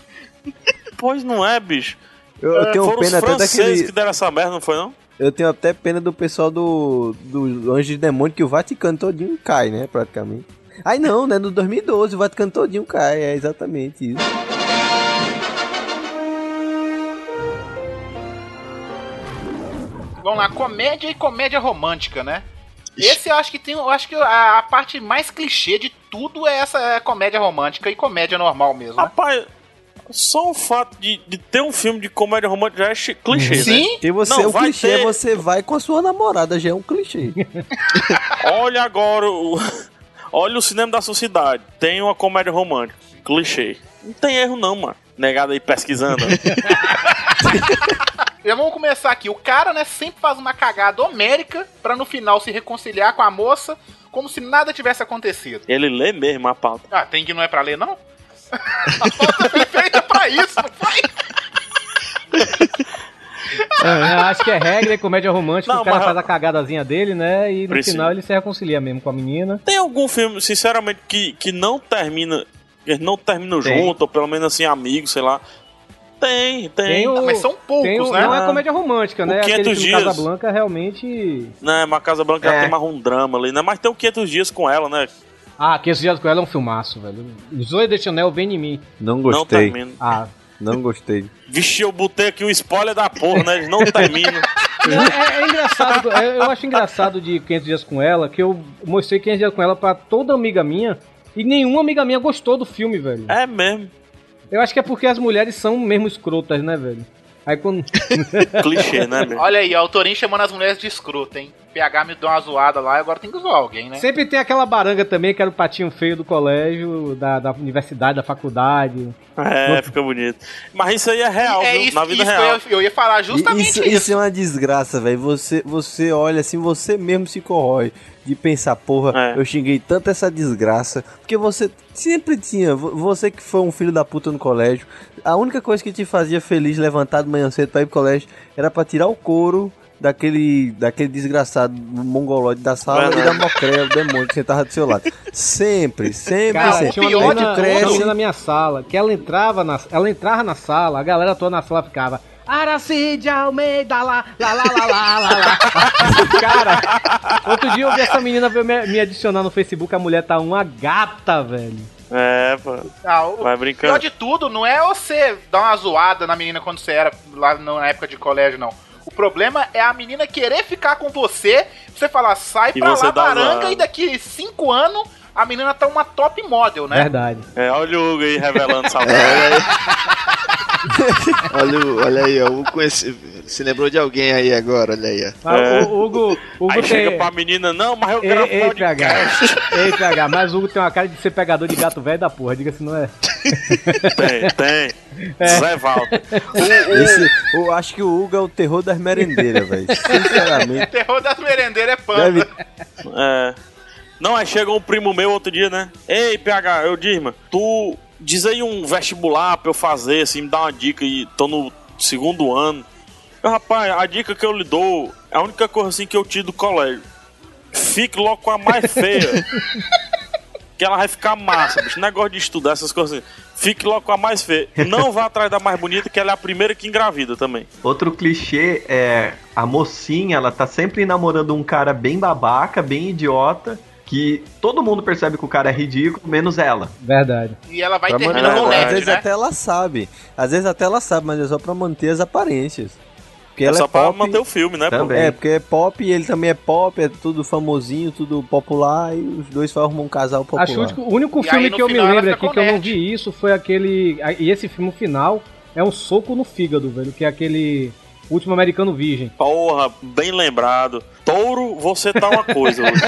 Pois não é, bicho. Eu, eu tenho Foram os pena até franceses daquele. que deram essa merda, não foi não? Eu tenho até pena do pessoal do, do Anjos e Demônio, que o Vaticano todinho cai, né? Praticamente. Aí não, né? No 2012 o Vaticano todinho cai, é exatamente isso. Vamos lá, comédia e comédia romântica, né? Esse eu acho que tem. Eu acho que a, a parte mais clichê de tudo é essa é comédia romântica e comédia normal mesmo. Né? Só o fato de, de ter um filme de comédia romântica já é clichê, né? Sim, E você, Não, o clichê é ter- você vai com a sua namorada, já é um clichê. Olha agora o. Olha o cinema da sociedade. Tem uma comédia romântica. Clichê. Não tem erro, não, mano. Negado aí pesquisando. Já vamos começar aqui. O cara, né, sempre faz uma cagada homérica pra no final se reconciliar com a moça como se nada tivesse acontecido. Ele lê mesmo a pauta. Ah, tem que não é pra ler, não? A pauta foi feita pra isso, não foi? É, eu acho que é regra e comédia romântica. Não, o cara mas- faz a cagadazinha dele, né? E no Precisa. final ele se reconcilia mesmo com a menina. Tem algum filme, sinceramente, que, que não termina. Eles não terminam Tem. junto, ou pelo menos assim, amigos, sei lá. Tem, tem. Tem o- Mas são poucos, Tem o- né? Não é comédia romântica, O né? 500 Aquele filme dias. Casablanca realmente. Né, mas Casa Branca já É. tem mais um drama ali, né? Mas tem o 500 dias com ela, né? Ah, 500 dias com ela é um filmaço, velho. Zoe de Chanel vem em mim. Não Não gostei, termina. Ah, não gostei. Vixe, eu botei aqui um spoiler da porra, né? Eles não terminam. É, é engraçado, é- eu acho engraçado de 500 dias com ela, que eu mostrei 500 dias com ela pra toda amiga minha, e nenhuma amiga minha gostou do filme, velho. É mesmo. Eu acho que é porque as mulheres são mesmo escrotas, né, velho? Aí quando. Clichê, né, meu? Olha aí, a autorinha chamando as mulheres de escroto, hein? PH me deu uma zoada lá, agora tem que zoar alguém, né? Sempre tem aquela baranga também, que era o patinho feio do colégio, da, da universidade, da faculdade. É, fica bonito. Mas isso aí é real, é viu? isso, Na vida isso real. eu, ia, eu ia falar justamente isso, isso. isso é uma desgraça, velho. Você, você olha assim, você mesmo se corrói de pensar, porra, É. eu xinguei tanto essa desgraça. Porque você sempre tinha, vo- você que foi um filho da puta no colégio, a única coisa que te fazia feliz levantar de manhã cedo pra ir pro colégio era pra tirar o couro daquele, daquele desgraçado mongoloide da sala e da mocréia, o demônio que sentava do seu lado. Sempre, sempre, Cara, sempre. tinha uma pior menina, de uma cresce. menina na minha sala, que ela entrava na, ela entrava na sala, a galera toda na sala ficava. Aracide Almeida, lá, lá, lá, lá, lá, lá, lá. Cara, outro dia eu vi essa menina me, me adicionar no Facebook, a mulher tá uma gata, velho. É, pô. Ah, o Vai pior brincando. de tudo não é você dar uma zoada na menina quando você era lá na época de colégio, não. O problema é a menina querer ficar com você, você falar, sai E pra lá, dá uma baranga, e daqui cinco anos a menina tá uma top model, né? Verdade. É, olha o Hugo aí revelando essa Olha aí, o- olha aí, ó, o conheci- Se lembrou de alguém aí agora, olha aí. ó. Mas É. o, o Hugo, o Hugo Aí tem... chega pra menina, não, mas eu Ei, gravo ei, PH. podcast. Ei, PH, mas o Hugo tem uma cara de ser pegador de gato velho da porra, diga se não é. Tem, tem. Zé Valdo. Eu acho que o Hugo é o terror das merendeiras, velho. Sinceramente. Terror das merendeiras é pano. Deve, É. Não, aí chega um primo meu outro dia, né? Ei, PH, eu Dirma, tu diz aí um vestibular pra eu fazer, assim, me dá uma dica e tô no segundo ano. Eu, rapaz, a dica que eu lhe dou é a única coisa assim que eu tiro do colégio. Fique logo com a mais feia. que ela vai ficar massa, bicho. Negócio de estudar essas coisas assim. Fique logo com a mais feia. Não vá atrás da mais bonita, que ela é a primeira que engravida também. Outro clichê é a mocinha, ela tá sempre namorando um cara bem babaca, bem idiota, que todo mundo percebe que o cara é ridículo, menos ela. Verdade. E ela vai pra terminar manter- no verdade, às LED, vezes né? até ela sabe. Às vezes até ela sabe, mas é só pra manter as aparências. Porque ela é só é pra pop. manter o filme, né? Também. É, porque é pop e ele também é pop, é tudo famosinho, tudo popular, e os dois formam um casal popular. Acho que o único- filme aí, que eu me lembro aqui que eu não vi isso foi aquele. E esse filme final é um soco no fígado, velho. Que é aquele Último Americano Virgem. Porra, bem lembrado. Touro, você tá uma coisa hoje.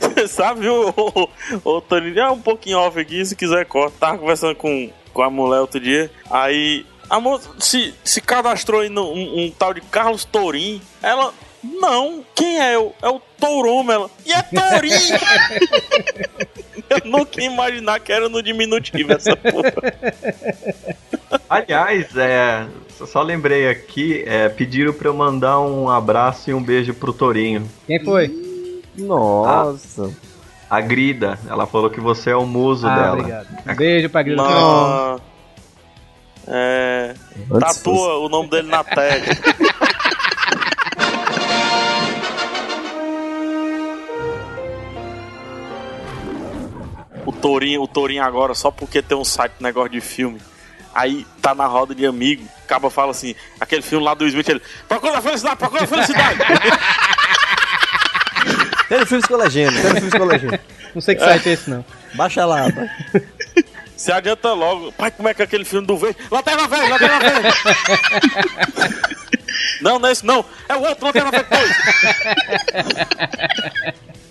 Você sabe, o, o, o Toninho, é um pouquinho off aqui, se quiser corta. Tava conversando com, com a mulher outro dia. Aí, a moça se, se cadastrou aí num um, um tal de Carlos Tourim. Ela, não, quem é eu? É o Touroma. Ela, e é Tourim! eu nunca ia imaginar que era no diminutivo essa porra. Aliás, é, só- lembrei aqui, é, pediram pra eu mandar um abraço e um beijo pro Torinho. Quem foi? Nossa. A Grida, ela falou que você é o muso Ah, dela. obrigado. Um beijo pra Grilo. Não. É. Antes Tatua o nome dele na testa. O Tourinho, o Tourinho agora, só porque tem um site negócio de filme. Aí tá na roda de amigo, acaba fala assim, aquele filme lá do Smith, ele. Procura a felicidade, procura a felicidade! Telefilmes com legenda, telefilmes com legenda. Não sei que site é esse, não. Baixa lá, vai. Se adianta logo. Pai, como é que é aquele filme do verde? Lanterna Verde, Lanterna Verde! não, não é esse não. É o outro Lanterna Verde 2.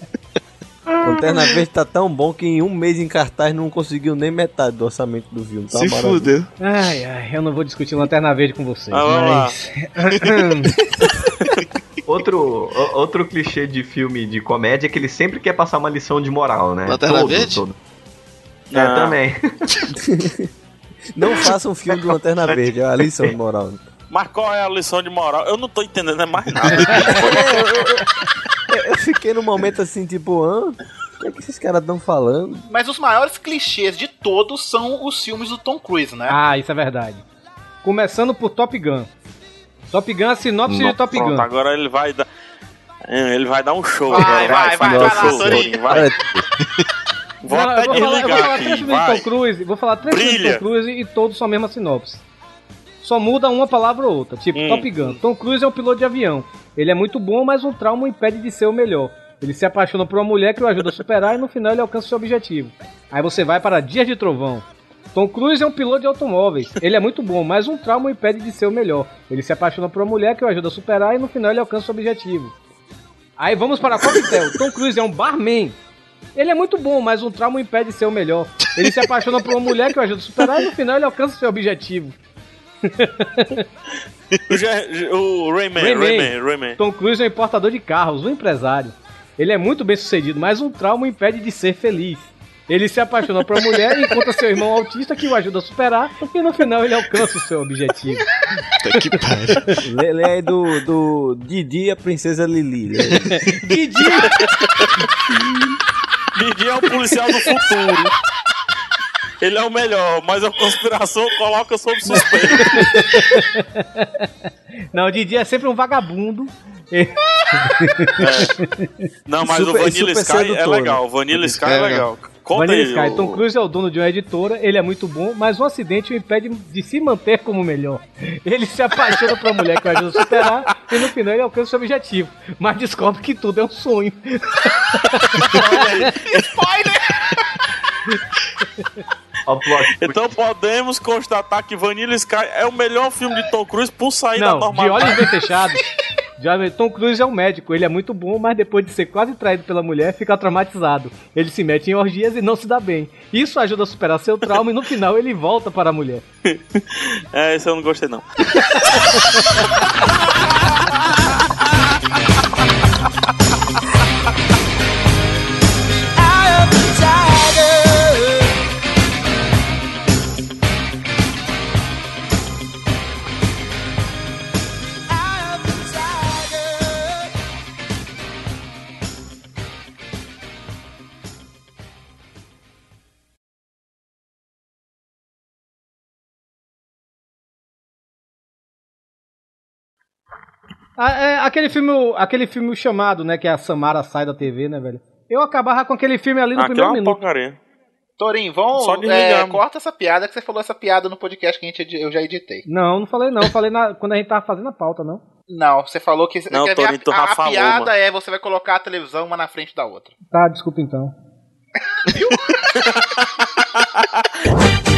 Lanterna Verde tá tão bom que em um mês em cartaz não conseguiu nem metade do orçamento do filme. Tá Se uma maravilha. fudeu. Ai, ai, eu não vou discutir Lanterna Verde com vocês, Ah, mas. Outro, outro clichê de filme de comédia é que ele sempre quer passar uma lição de moral, né? Lanterna Todo, Verde? todo. É, Ah. também. Não faça um filme do Lanterna Verde, é a lição de moral. Mas qual é a lição de moral? Eu não tô entendendo é mais nada. Eu, eu fiquei num momento assim, tipo, hã? O que é que esses caras estão falando? Mas os maiores clichês de todos são os filmes do Tom Cruise, né? Ah, isso é verdade. Começando por Top Gun. Top Gun, a sinopse de Top Gun. Pronto, agora ele vai dar. É, Ele vai dar um show. Vai, agora. vai, vai, dar um vai. Vai. Vou Não, eu vou falar, eu vou falar três filmes de Vai. Tom Cruise. Vou falar três filmes de. Tom Cruise e todos são a mesma sinopse. Só muda uma palavra ou outra. Tipo, Hum. Top Gun. Tom Cruise é um piloto de avião. Ele é muito bom, mas um trauma o impede de ser o melhor. Ele se apaixona por uma mulher que o ajuda a superar e no final ele alcança seu objetivo. Aí você vai para Dias de Trovão. Tom Cruise é um piloto de automóveis. Ele é muito bom, mas um trauma o impede de ser o melhor. Ele se apaixona por uma mulher que o ajuda a superar e no final ele alcança seu objetivo. Aí vamos para Coquetel. Tom Cruise é um barman. Ele é muito bom, mas um trauma o impede de ser o melhor. Ele se apaixona por uma mulher que o ajuda a superar e no final ele alcança seu objetivo. O, Rayman, Rayman. Rayman, Rayman. Tom Cruise é um importador de carros, um empresário. Ele é muito bem sucedido, mas um trauma o impede de ser feliz. Ele se apaixona por uma mulher e encontra seu irmão autista que o ajuda a superar e no final ele alcança o seu objetivo. Puta que pariu. Lê, lê aí do, do Didi e a Princesa Lili. Didi! Didi é o policial do futuro. Ele é o melhor, mas a conspiração coloca sob suspeito. Não, o Didi é sempre um vagabundo. Não, mas Super- o Vanilla Sky é sedutor, legal. O Vanilla Sky é legal. Conta Vanilla aí, Sky, o- Tom Cruise é o dono de uma editora, ele é muito bom, mas um acidente o impede de se manter como o melhor. Ele se apaixona por uma mulher que o ajuda a superar e no final ele alcança o seu objetivo, mas descobre que tudo é um sonho. Plot. Então podemos constatar que Vanilla Sky é o melhor filme de Tom Cruise por sair da Não, de normalidade. olhos bem fechados. Tom Cruise é um médico, ele é muito bom, mas depois de ser quase traído pela mulher, fica traumatizado. Ele se mete em orgias e não se dá bem. Isso ajuda a superar seu trauma e no final ele volta para a mulher. É, esse eu não gostei não. aquele filme, aquele filme chamado, né, que a Samara sai da TV, né, velho? Eu acabava com aquele filme ali no Aquilo é primeiro uma minuto. porcaria. Torinho, vamos. Só é, corta essa piada que você falou essa piada no podcast que a gente, eu já editei. Não, não falei não, eu falei na- quando a gente tava fazendo a pauta, não. Não, você falou que. Não, quer ver, Torinho, tu a, a, a piada mano. é você vai colocar a televisão uma na frente da outra. Tá, desculpa então.